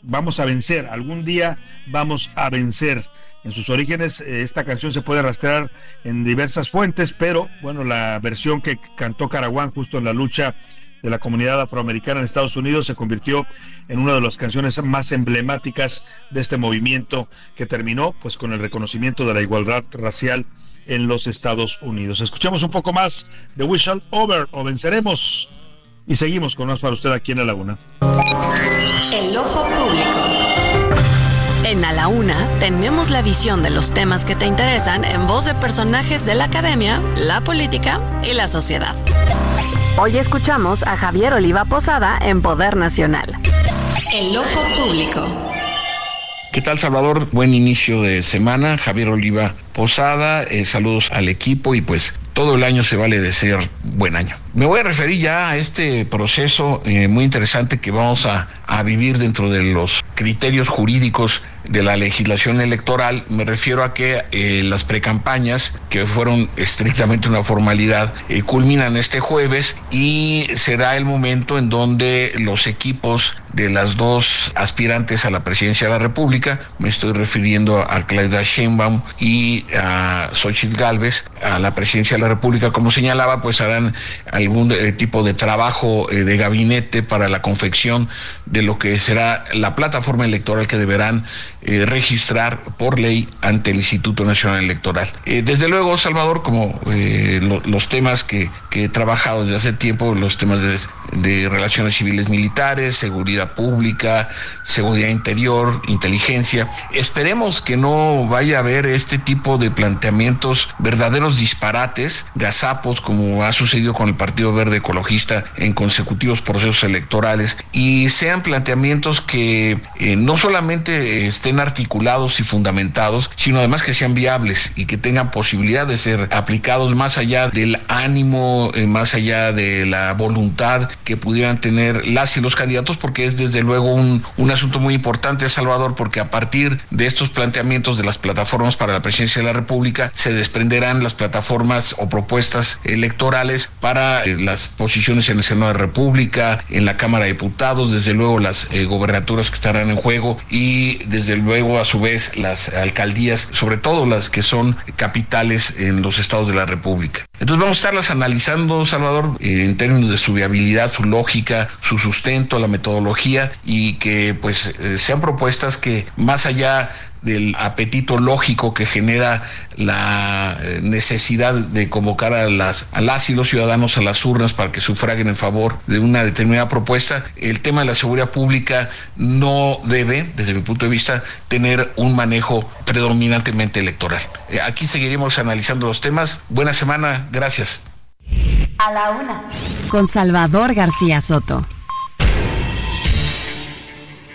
vamos a vencer, algún día vamos a vencer en sus orígenes eh, esta canción se puede rastrear en diversas fuentes, pero bueno, la versión que cantó Caraguán justo en la lucha de la comunidad afroamericana en Estados Unidos se convirtió en una de las canciones más emblemáticas de este movimiento que terminó pues con el reconocimiento de la igualdad racial en los Estados Unidos. Escuchamos un poco más de We Shall Over o Venceremos y seguimos con más para usted aquí en La Laguna. El ojo público. En A la Una tenemos la visión de los temas que te interesan en voz de personajes de la academia, la política y la sociedad. Hoy escuchamos a Javier Oliva Posada en Poder Nacional. El ojo público. ¿Qué tal, Salvador? Buen inicio de semana. Javier Oliva Posada, eh, saludos al equipo y pues todo el año se vale de ser buen año. Me voy a referir ya a este proceso eh, muy interesante que vamos a, a, vivir dentro de los criterios jurídicos de la legislación electoral. Me refiero a que eh, las precampañas, que fueron estrictamente una formalidad, eh, culminan este jueves y será el momento en donde los equipos de las dos aspirantes a la presidencia de la República, me estoy refiriendo a Claudia Sheinbaum y a Xochitl Galvez, a la presidencia de la República, como señalaba, pues harán algún eh, tipo de trabajo eh, de gabinete para la confección de lo que será la plataforma electoral que deberán eh, registrar por ley ante el Instituto Nacional Electoral. desde luego, Salvador, como los temas que, he trabajado desde hace tiempo, los temas de, de relaciones civiles militares, seguridad pública, seguridad interior, inteligencia, esperemos que no vaya a haber este tipo de planteamientos verdaderos disparates, gazapos, como ha sucedido con el Partido Verde Ecologista en consecutivos procesos electorales, y sean planteamientos que eh, no solamente estén articulados y fundamentados, sino además que sean viables y que tengan posibilidad de ser aplicados más allá del ánimo, eh, más allá de la voluntad que pudieran tener las y los candidatos, porque es desde luego un, un asunto muy importante, Salvador, porque a partir de estos planteamientos de las plataformas para la presidencia de la República se desprenderán las plataformas o propuestas electorales para eh, las posiciones en el Senado de la República, en la Cámara de Diputados, desde luego las eh, gobernaturas que estarán en juego y desde luego a su vez las alcaldías, sobre todo las que son capitales en los estados de la República. Entonces vamos a estarlas analizando, Salvador, eh, en términos de su viabilidad, su lógica, su sustento, la metodología y que pues sean propuestas que más allá del apetito lógico que genera la eh, necesidad de convocar a las, a las y los ciudadanos a las urnas para que sufraguen en favor de una determinada propuesta, el tema de la seguridad pública no debe, desde mi punto de vista, tener un manejo predominantemente electoral. Eh, aquí seguiremos analizando los temas. Buena semana, gracias. A la una. Con Salvador García Soto.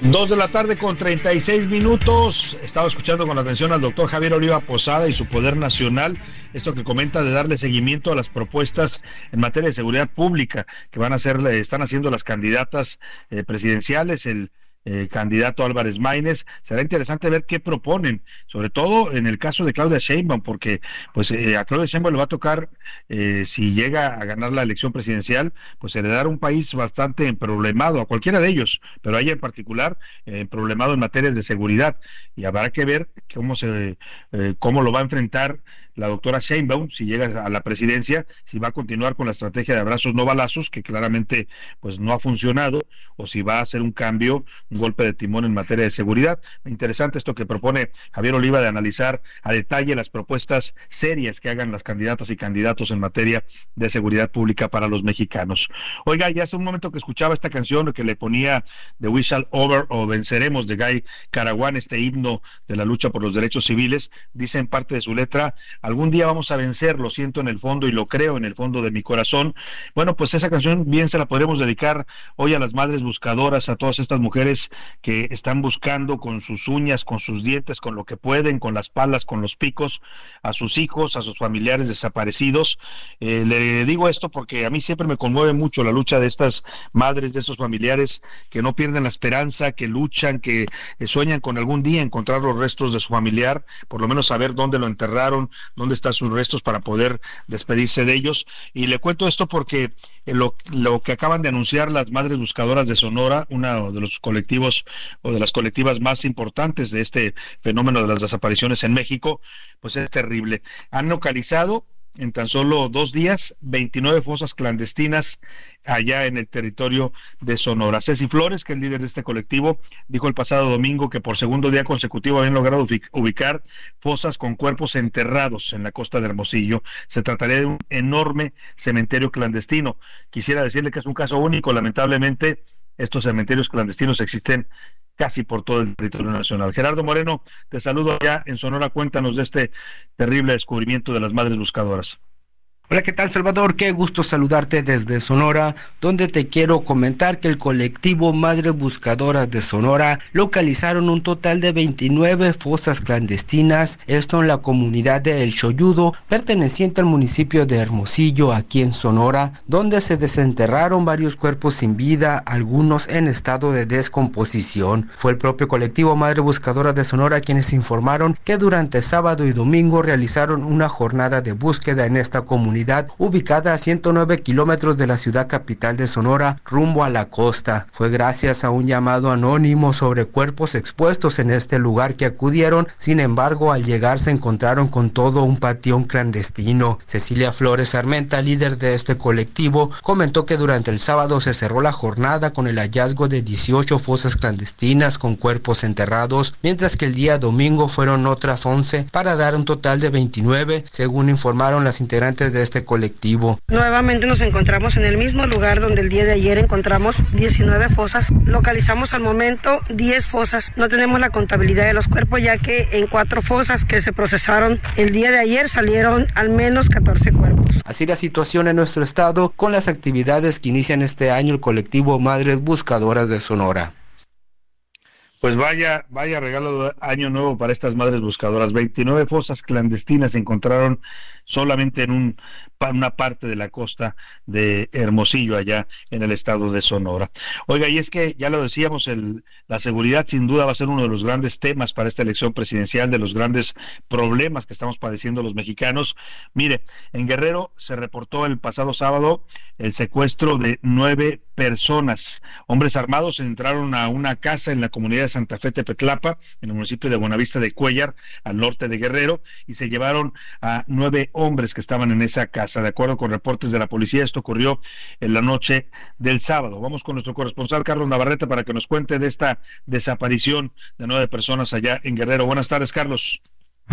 Dos de la tarde con 36 minutos. Estaba escuchando con atención al doctor Javier Oliva Posada y su poder nacional. Esto que comenta de darle seguimiento a las propuestas en materia de seguridad pública que van a están haciendo las candidatas eh, presidenciales. El eh, candidato Álvarez Maínez. Será interesante ver qué proponen, sobre todo en el caso de Claudia Sheinbaum, porque pues eh, a Claudia Sheinbaum le va a tocar, eh, si llega a ganar la elección presidencial, pues heredar un país bastante problemado, a cualquiera de ellos, pero a ella en particular, problemado en materias de seguridad. Y habrá que ver cómo se, cómo lo va a enfrentar la doctora Sheinbaum, si llega a la presidencia, si va a continuar con la estrategia de abrazos no balazos, que claramente pues no ha funcionado, o si va a hacer un cambio, un golpe de timón en materia de seguridad. Interesante esto que propone Javier Oliva de analizar a detalle las propuestas serias que hagan las candidatas y candidatos en materia de seguridad pública para los mexicanos. Oiga, ya hace un momento que escuchaba esta canción que le ponía The We Shall Over o Venceremos de Guy Caraguán, este himno de la lucha por los derechos civiles, dice en parte de su letra, algún día vamos a vencer, lo siento en el fondo y lo creo en el fondo de mi corazón. Bueno, pues esa canción bien se la podremos dedicar hoy a las madres buscadoras, a todas estas mujeres que están buscando con sus uñas, con sus dientes, con lo que pueden, con las palas, con los picos, a sus hijos, a sus familiares desaparecidos. Eh, le digo esto porque a mí siempre me conmueve mucho la lucha de estas madres, de estos familiares que no pierden la esperanza, que luchan, que eh, sueñan con algún día encontrar los restos de su familiar, por lo menos saber dónde lo enterraron, dónde están sus restos para poder despedirse de ellos. Y le cuento esto porque eh, lo, lo, que acaban de anunciar las Madres Buscadoras de Sonora, uno de los colectivos o de las colectivas más importantes de este fenómeno de las desapariciones en México, pues es terrible. Han localizado en tan solo dos días 29 fosas clandestinas allá en el territorio de Sonora. Ceci Flores, que es líder de este colectivo, dijo el pasado domingo que por segundo día consecutivo habían logrado ubicar fosas con cuerpos enterrados en la costa de Hermosillo. Se trataría de un enorme cementerio clandestino. Quisiera decirle que es un caso único, lamentablemente estos cementerios clandestinos existen casi por todo el territorio nacional. Gerardo Moreno, te saludo allá en Sonora. Cuéntanos de este terrible descubrimiento de las madres buscadoras. Hola, ¿qué tal Salvador? Qué gusto saludarte desde Sonora, donde te quiero comentar que el colectivo Madres Buscadoras de Sonora localizaron un total de 29 fosas clandestinas, esto en la comunidad de El Choyudo, perteneciente al municipio de Hermosillo, aquí en Sonora, donde se desenterraron varios cuerpos sin vida, algunos en estado de descomposición. Fue el propio colectivo Madres Buscadoras de Sonora quienes informaron que durante sábado y domingo realizaron una jornada de búsqueda en esta comunidad ubicada a 109 kilómetros de la ciudad capital de Sonora, rumbo a la costa. Fue gracias a un llamado anónimo sobre cuerpos expuestos en este lugar que acudieron, sin embargo, al llegar se encontraron con todo un patión clandestino. Cecilia Flores Armenta, líder de este colectivo, comentó que durante el sábado se cerró la jornada con el hallazgo de 18 fosas clandestinas con cuerpos enterrados, mientras que el día domingo fueron otras 11 para dar un total de 29, según informaron las integrantes de este colectivo. Nuevamente nos encontramos en el mismo lugar donde el día de ayer encontramos 19 fosas. Localizamos al momento 10 fosas. No tenemos la contabilidad de los cuerpos ya que en cuatro fosas que se procesaron el día de ayer salieron al menos 14 cuerpos. Así la situación en nuestro estado con las actividades que inician este año el colectivo Madres Buscadoras de Sonora. Pues vaya, vaya regalo de año nuevo para estas madres buscadoras. 29 fosas clandestinas se encontraron solamente en un, una parte de la costa de Hermosillo, allá en el estado de Sonora. Oiga, y es que ya lo decíamos, el, la seguridad sin duda va a ser uno de los grandes temas para esta elección presidencial, de los grandes problemas que estamos padeciendo los mexicanos. Mire, en Guerrero se reportó el pasado sábado el secuestro de nueve personas. Hombres armados entraron a una casa en la comunidad de Santa Fe Tepetlapa, en el municipio de Buenavista de Cuellar, al norte de Guerrero, y se llevaron a nueve hombres que estaban en esa casa. De acuerdo con reportes de la policía, esto ocurrió en la noche del sábado. Vamos con nuestro corresponsal Carlos Navarrete para que nos cuente de esta desaparición de nueve personas allá en Guerrero. Buenas tardes, Carlos.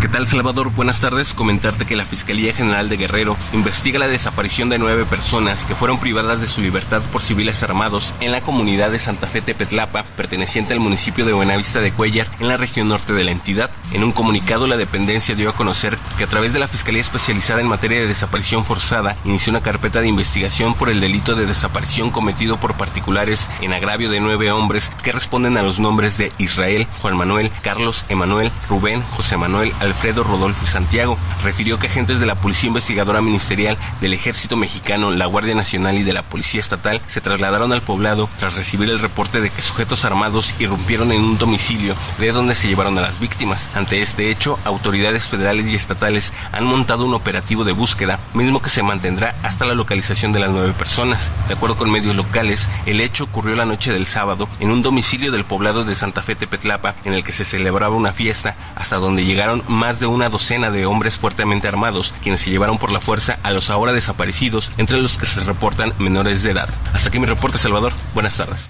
¿Qué tal Salvador? Buenas tardes. Comentarte que la Fiscalía General de Guerrero investiga la desaparición de nueve personas que fueron privadas de su libertad por civiles armados en la comunidad de Santa Fe Tepetlapa, perteneciente al municipio de Buenavista de Cuellar, en la región norte de la entidad. En un comunicado, la dependencia dio a conocer que a través de la Fiscalía Especializada en materia de desaparición forzada, inició una carpeta de investigación por el delito de desaparición cometido por particulares en agravio de nueve hombres que responden a los nombres de Israel, Juan Manuel, Carlos, Emanuel, Rubén, José Manuel, Alfredo Rodolfo Santiago. Refirió que agentes de la Policía Investigadora Ministerial del Ejército Mexicano, la Guardia Nacional y de la Policía Estatal se trasladaron al poblado tras recibir el reporte de que sujetos armados irrumpieron en un domicilio de donde se llevaron a las víctimas. Ante este hecho, autoridades federales y estatales han montado un operativo de búsqueda, mismo que se mantendrá hasta la localización de las nueve personas. De acuerdo con medios locales, el hecho ocurrió la noche del sábado en un domicilio del poblado de Santa Fe Tepetlapa, en el que se celebraba una fiesta, hasta donde llegaron más de una docena de hombres fuertemente armados, quienes se llevaron por la fuerza a los ahora desaparecidos, entre los que se reportan menores de edad. Hasta aquí mi reporte, Salvador. Buenas tardes.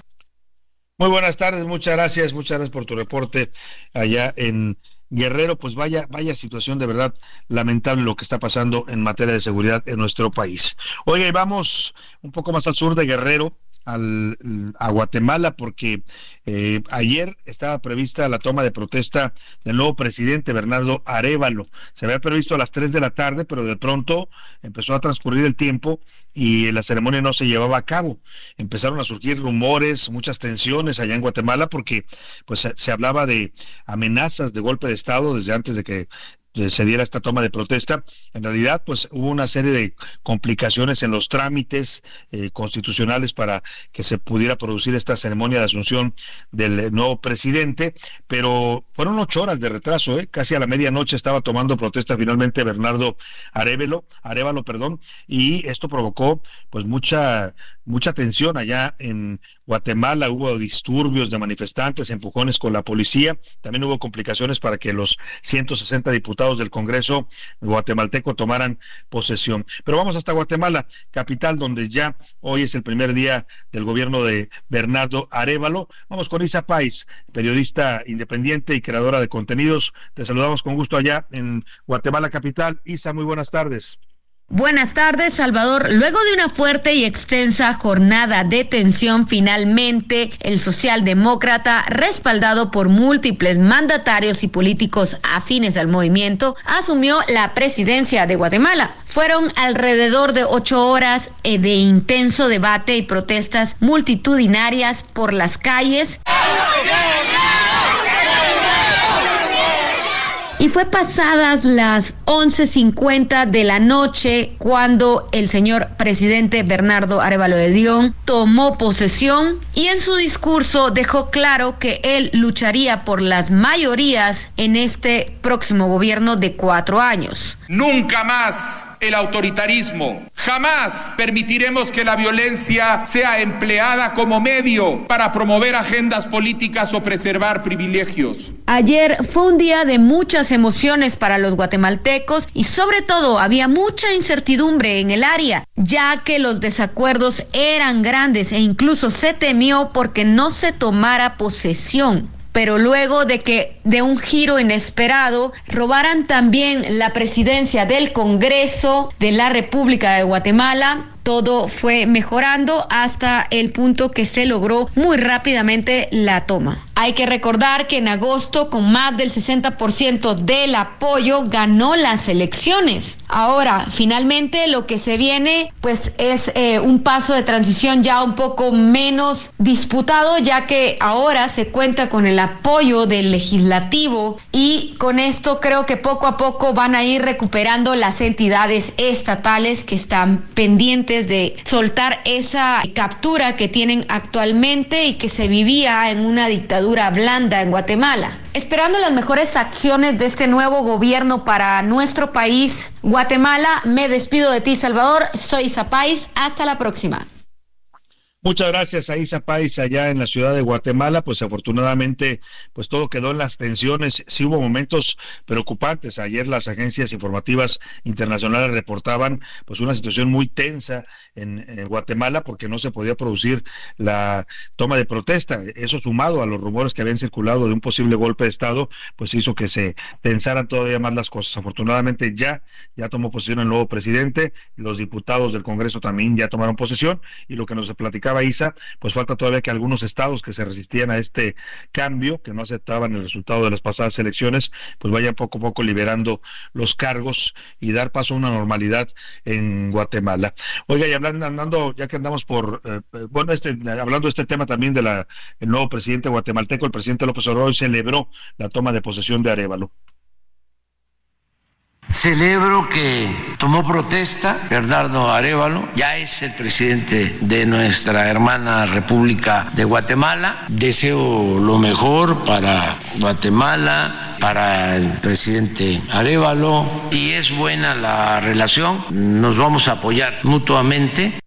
Muy buenas tardes, muchas gracias, muchas gracias por tu reporte allá en Guerrero, pues vaya, vaya situación de verdad lamentable lo que está pasando en materia de seguridad en nuestro país. Oye, vamos un poco más al sur de Guerrero, al, a Guatemala porque eh, ayer estaba prevista la toma de protesta del nuevo presidente Bernardo Arevalo. Se había previsto a las 3 de la tarde, pero de pronto empezó a transcurrir el tiempo y la ceremonia no se llevaba a cabo. Empezaron a surgir rumores, muchas tensiones allá en Guatemala porque pues se hablaba de amenazas de golpe de estado desde antes de que se diera esta toma de protesta. En realidad, pues hubo una serie de complicaciones en los trámites eh, constitucionales para que se pudiera producir esta ceremonia de asunción del nuevo presidente, pero fueron ocho horas de retraso, ¿eh? casi a la medianoche estaba tomando protesta finalmente Bernardo Arevalo, Arevalo, perdón, y esto provocó pues mucha mucha tensión allá en Guatemala, hubo disturbios de manifestantes, empujones con la policía, también hubo complicaciones para que los 160 diputados del Congreso guatemalteco tomaran posesión. Pero vamos hasta Guatemala, capital donde ya hoy es el primer día del gobierno de Bernardo Arevalo. Vamos con Isa Pais, periodista independiente y creadora de contenidos. Te saludamos con gusto allá en Guatemala capital. Isa, muy buenas tardes. Buenas tardes, Salvador. Luego de una fuerte y extensa jornada de tensión, finalmente el socialdemócrata, respaldado por múltiples mandatarios y políticos afines al movimiento, asumió la presidencia de Guatemala. Fueron alrededor de ocho horas eh, de intenso debate y protestas multitudinarias por las calles. Y fue pasadas las 11.50 de la noche cuando el señor presidente Bernardo Arevalo de Dion tomó posesión y en su discurso dejó claro que él lucharía por las mayorías en este próximo gobierno de cuatro años. Nunca más el autoritarismo. Jamás permitiremos que la violencia sea empleada como medio para promover agendas políticas o preservar privilegios. Ayer fue un día de muchas emociones para los guatemaltecos y sobre todo había mucha incertidumbre en el área, ya que los desacuerdos eran grandes e incluso se temió porque no se tomara posesión pero luego de que de un giro inesperado robaran también la presidencia del Congreso de la República de Guatemala, todo fue mejorando hasta el punto que se logró muy rápidamente la toma. Hay que recordar que en agosto, con más del 60% del apoyo, ganó las elecciones. Ahora, finalmente, lo que se viene, pues es eh, un paso de transición ya un poco menos disputado, ya que ahora se cuenta con el apoyo del legislativo y con esto creo que poco a poco van a ir recuperando las entidades estatales que están pendientes de soltar esa captura que tienen actualmente y que se vivía en una dictadura blanda en Guatemala. Esperando las mejores acciones de este nuevo gobierno para nuestro país, Guatemala, me despido de ti, Salvador. Soy Zapais. Hasta la próxima. Muchas gracias a Isa Pais allá en la ciudad de Guatemala. Pues afortunadamente, pues todo quedó en las tensiones. Sí hubo momentos preocupantes. Ayer las agencias informativas internacionales reportaban pues una situación muy tensa en, Guatemala porque no se podía producir la toma de protesta. Eso sumado a los rumores que habían circulado de un posible golpe de Estado, pues hizo que se pensaran todavía más las cosas. Afortunadamente ya, ya tomó posesión el nuevo presidente. Los diputados del Congreso también ya tomaron posesión y lo que nos platicaba Isa, pues falta todavía que algunos estados que se resistían a este cambio, que no aceptaban el resultado de las pasadas elecciones, pues vayan poco a poco liberando los cargos y dar paso a una normalidad en Guatemala. Oiga, y hablando, andando, ya que andamos por, eh, bueno, este, hablando de este tema también de la el nuevo presidente guatemalteco, el presidente López Obrador celebró la toma de posesión de Arevalo. Celebro que tomó protesta Bernardo Arevalo, ya es el presidente de nuestra hermana República de Guatemala. Deseo lo mejor para Guatemala, para el presidente Arevalo y es buena la relación. Nos vamos a apoyar mutuamente.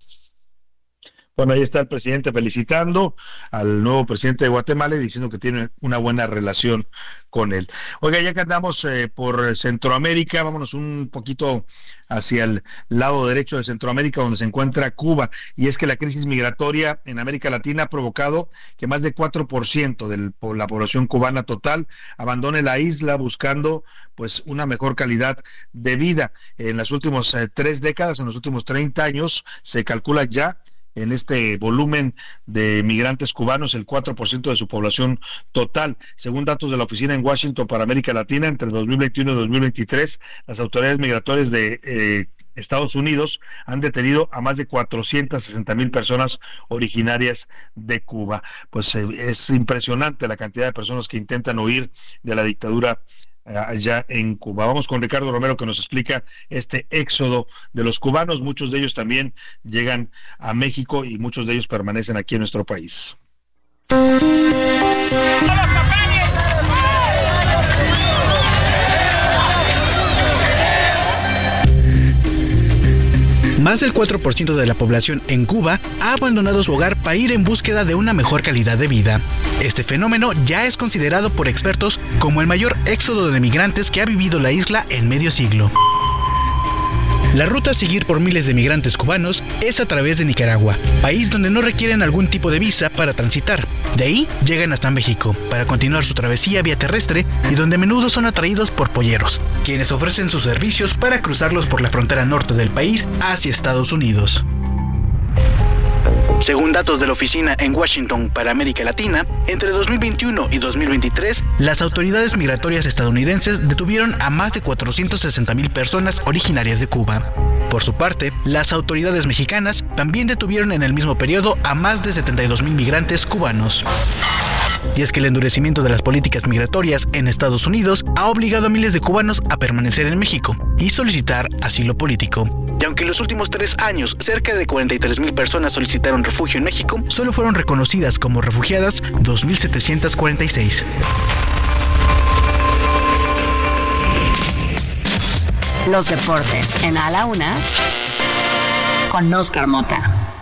Bueno, ahí está el presidente felicitando al nuevo presidente de Guatemala y diciendo que tiene una buena relación con él. Oiga, ya que andamos eh, por Centroamérica, vámonos un poquito hacia el lado derecho de Centroamérica, donde se encuentra Cuba. Y es que la crisis migratoria en América Latina ha provocado que más de 4% de la población cubana total abandone la isla buscando pues una mejor calidad de vida. En las últimas eh, tres décadas, en los últimos 30 años, se calcula ya en este volumen de migrantes cubanos, el 4% de su población total. Según datos de la Oficina en Washington para América Latina, entre 2021 y 2023, las autoridades migratorias de eh, Estados Unidos han detenido a más de 460 mil personas originarias de Cuba. Pues eh, es impresionante la cantidad de personas que intentan huir de la dictadura allá en Cuba. Vamos con Ricardo Romero que nos explica este éxodo de los cubanos. Muchos de ellos también llegan a México y muchos de ellos permanecen aquí en nuestro país. Más del 4% de la población en Cuba ha abandonado su hogar para ir en búsqueda de una mejor calidad de vida. Este fenómeno ya es considerado por expertos como el mayor éxodo de migrantes que ha vivido la isla en medio siglo. La ruta a seguir por miles de migrantes cubanos es a través de Nicaragua, país donde no requieren algún tipo de visa para transitar. De ahí llegan hasta México para continuar su travesía vía terrestre y donde a menudo son atraídos por polleros, quienes ofrecen sus servicios para cruzarlos por la frontera norte del país hacia Estados Unidos. Según datos de la oficina en Washington para América Latina, entre 2021 y 2023, las autoridades migratorias estadounidenses detuvieron a más de 460 mil personas originarias de Cuba. Por su parte, las autoridades mexicanas también detuvieron en el mismo periodo a más de 72 mil migrantes cubanos. Y es que el endurecimiento de las políticas migratorias en Estados Unidos ha obligado a miles de cubanos a permanecer en México y solicitar asilo político. Y aunque en los últimos tres años cerca de 43 mil personas solicitaron refugio en México, solo fueron reconocidas como refugiadas 2.746. Los deportes en A la Una con Oscar Mota.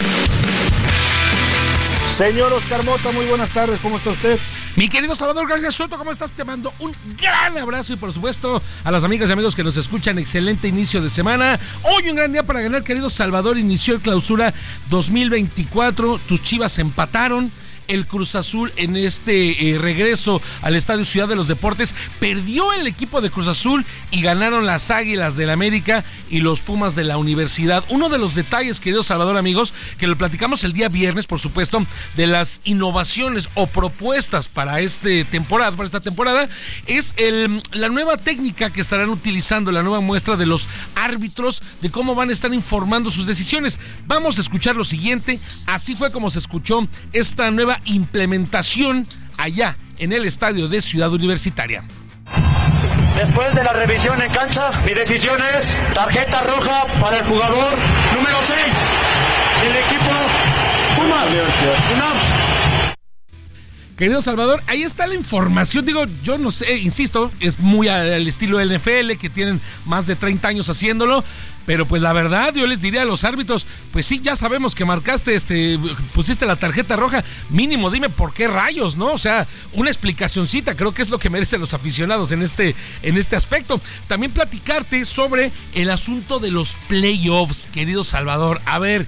Señor Oscar Mota, muy buenas tardes, ¿cómo está usted? Mi querido Salvador García Soto, ¿cómo estás? Te mando un gran abrazo y por supuesto a las amigas y amigos que nos escuchan, excelente inicio de semana. Hoy un gran día para ganar, querido Salvador, inició el clausura 2024, tus chivas empataron el Cruz Azul en este eh, regreso al Estadio Ciudad de los Deportes. Perdió el equipo de Cruz Azul y ganaron las Águilas del América y los Pumas de la Universidad. Uno de los detalles, querido Salvador, amigos, que lo platicamos el día viernes, por supuesto, de las innovaciones o propuestas para este temporada, para esta temporada, es la nueva técnica que estarán utilizando, la nueva muestra de los árbitros, de cómo van a estar informando sus decisiones. Vamos a escuchar lo siguiente. Así fue como se escuchó esta nueva implementación allá en el estadio de Ciudad Universitaria. Después de la revisión en cancha, mi decisión es tarjeta roja para el jugador número 6 del equipo Puma. Querido Salvador, ahí está la información. Digo, yo no sé, insisto, es muy al estilo del NFL, que tienen más de 30 años haciéndolo. Pero pues la verdad, yo les diría a los árbitros, pues sí, ya sabemos que marcaste, este, pusiste la tarjeta roja, mínimo dime por qué rayos, ¿no? O sea, una explicacioncita, creo que es lo que merecen los aficionados en este, en este aspecto. También platicarte sobre el asunto de los playoffs, querido Salvador. A ver,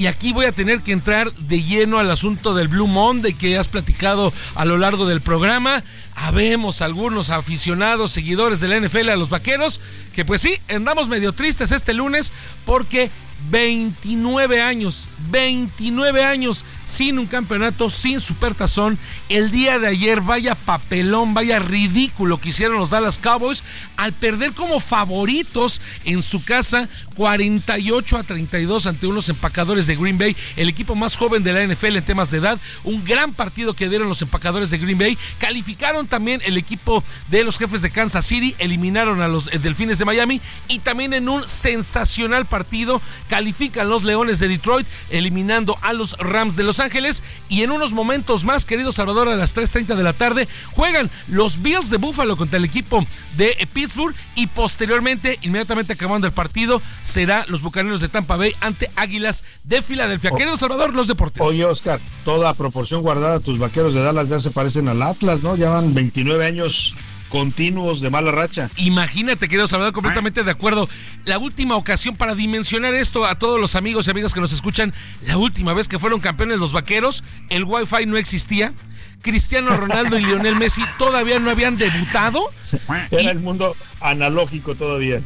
y aquí voy a tener que entrar de lleno al asunto del Blue Monday que has platicado a lo largo del programa. Habemos algunos aficionados, seguidores de la NFL a los vaqueros, que pues sí, andamos medio tristes este lunes porque 29 años, 29 años sin un campeonato, sin supertazón. El día de ayer, vaya papelón, vaya ridículo que hicieron los Dallas Cowboys al perder como favoritos en su casa 48 a 32 ante unos empacadores de Green Bay, el equipo más joven de la NFL en temas de edad. Un gran partido que dieron los empacadores de Green Bay. Calificaron también el equipo de los jefes de Kansas City, eliminaron a los eh, Delfines de Miami y también en un sensacional partido califican los Leones de Detroit, eliminando a los Rams de Los Ángeles. Y en unos momentos más, querido Salvador, a las 3.30 de la tarde, juegan los Bills de Buffalo contra el equipo de Pittsburgh. Y posteriormente, inmediatamente acabando el partido, será los Bucaneros de Tampa Bay ante Águilas de Filadelfia. querido Salvador, los deportes. Oye, Oscar, toda proporción guardada, tus vaqueros de Dallas ya se parecen al Atlas, ¿no? Llevan 29 años continuos de mala racha. Imagínate, querido Salvador, completamente de acuerdo. La última ocasión para dimensionar esto a todos los amigos y amigas que nos escuchan, la última vez que fueron campeones los vaqueros, el Wi-Fi no existía. Cristiano Ronaldo y Lionel Messi todavía no habían debutado. Era el mundo analógico todavía.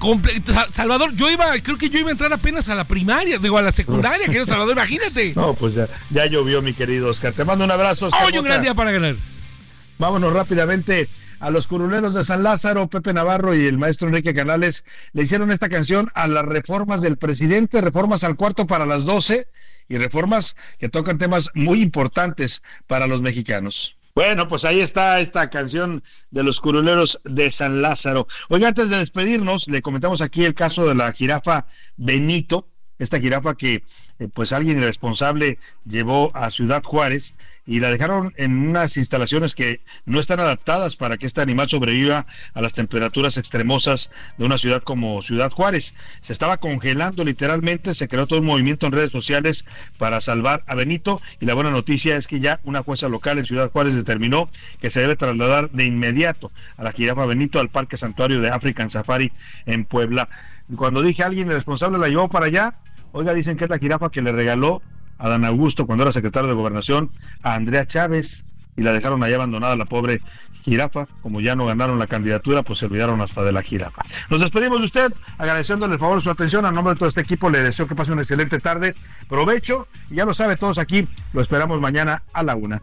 Salvador, yo iba, creo que yo iba a entrar apenas a la primaria, digo a la secundaria, querido Salvador, imagínate. [laughs] No, pues ya, ya llovió, mi querido Oscar. Te mando un abrazo. Hoy un gran día para ganar. Vámonos rápidamente a los curuleros de San Lázaro, Pepe Navarro y el maestro Enrique Canales le hicieron esta canción a las reformas del presidente, reformas al cuarto para las doce y reformas que tocan temas muy importantes para los mexicanos. Bueno, pues ahí está esta canción de los curuleros de San Lázaro. Oiga, antes de despedirnos, le comentamos aquí el caso de la jirafa Benito, esta jirafa que eh, pues alguien irresponsable llevó a Ciudad Juárez y la dejaron en unas instalaciones que no están adaptadas para que este animal sobreviva a las temperaturas extremosas de una ciudad como Ciudad Juárez. Se estaba congelando literalmente, se creó todo un movimiento en redes sociales para salvar a Benito y la buena noticia es que ya una jueza local en Ciudad Juárez determinó que se debe trasladar de inmediato a la jirafa Benito al Parque Santuario de African Safari en Puebla. Cuando dije alguien responsable la llevó para allá, oiga, dicen que es la jirafa que le regaló a Dan Augusto cuando era secretario de Gobernación, a Andrea Chávez, y la dejaron ahí abandonada la pobre jirafa. Como ya no ganaron la candidatura, pues se olvidaron hasta de la jirafa. Nos despedimos de usted, agradeciéndole el favor de su atención. A nombre de todo este equipo, le deseo que pase una excelente tarde. Provecho, y ya lo sabe todos aquí, lo esperamos mañana a la una.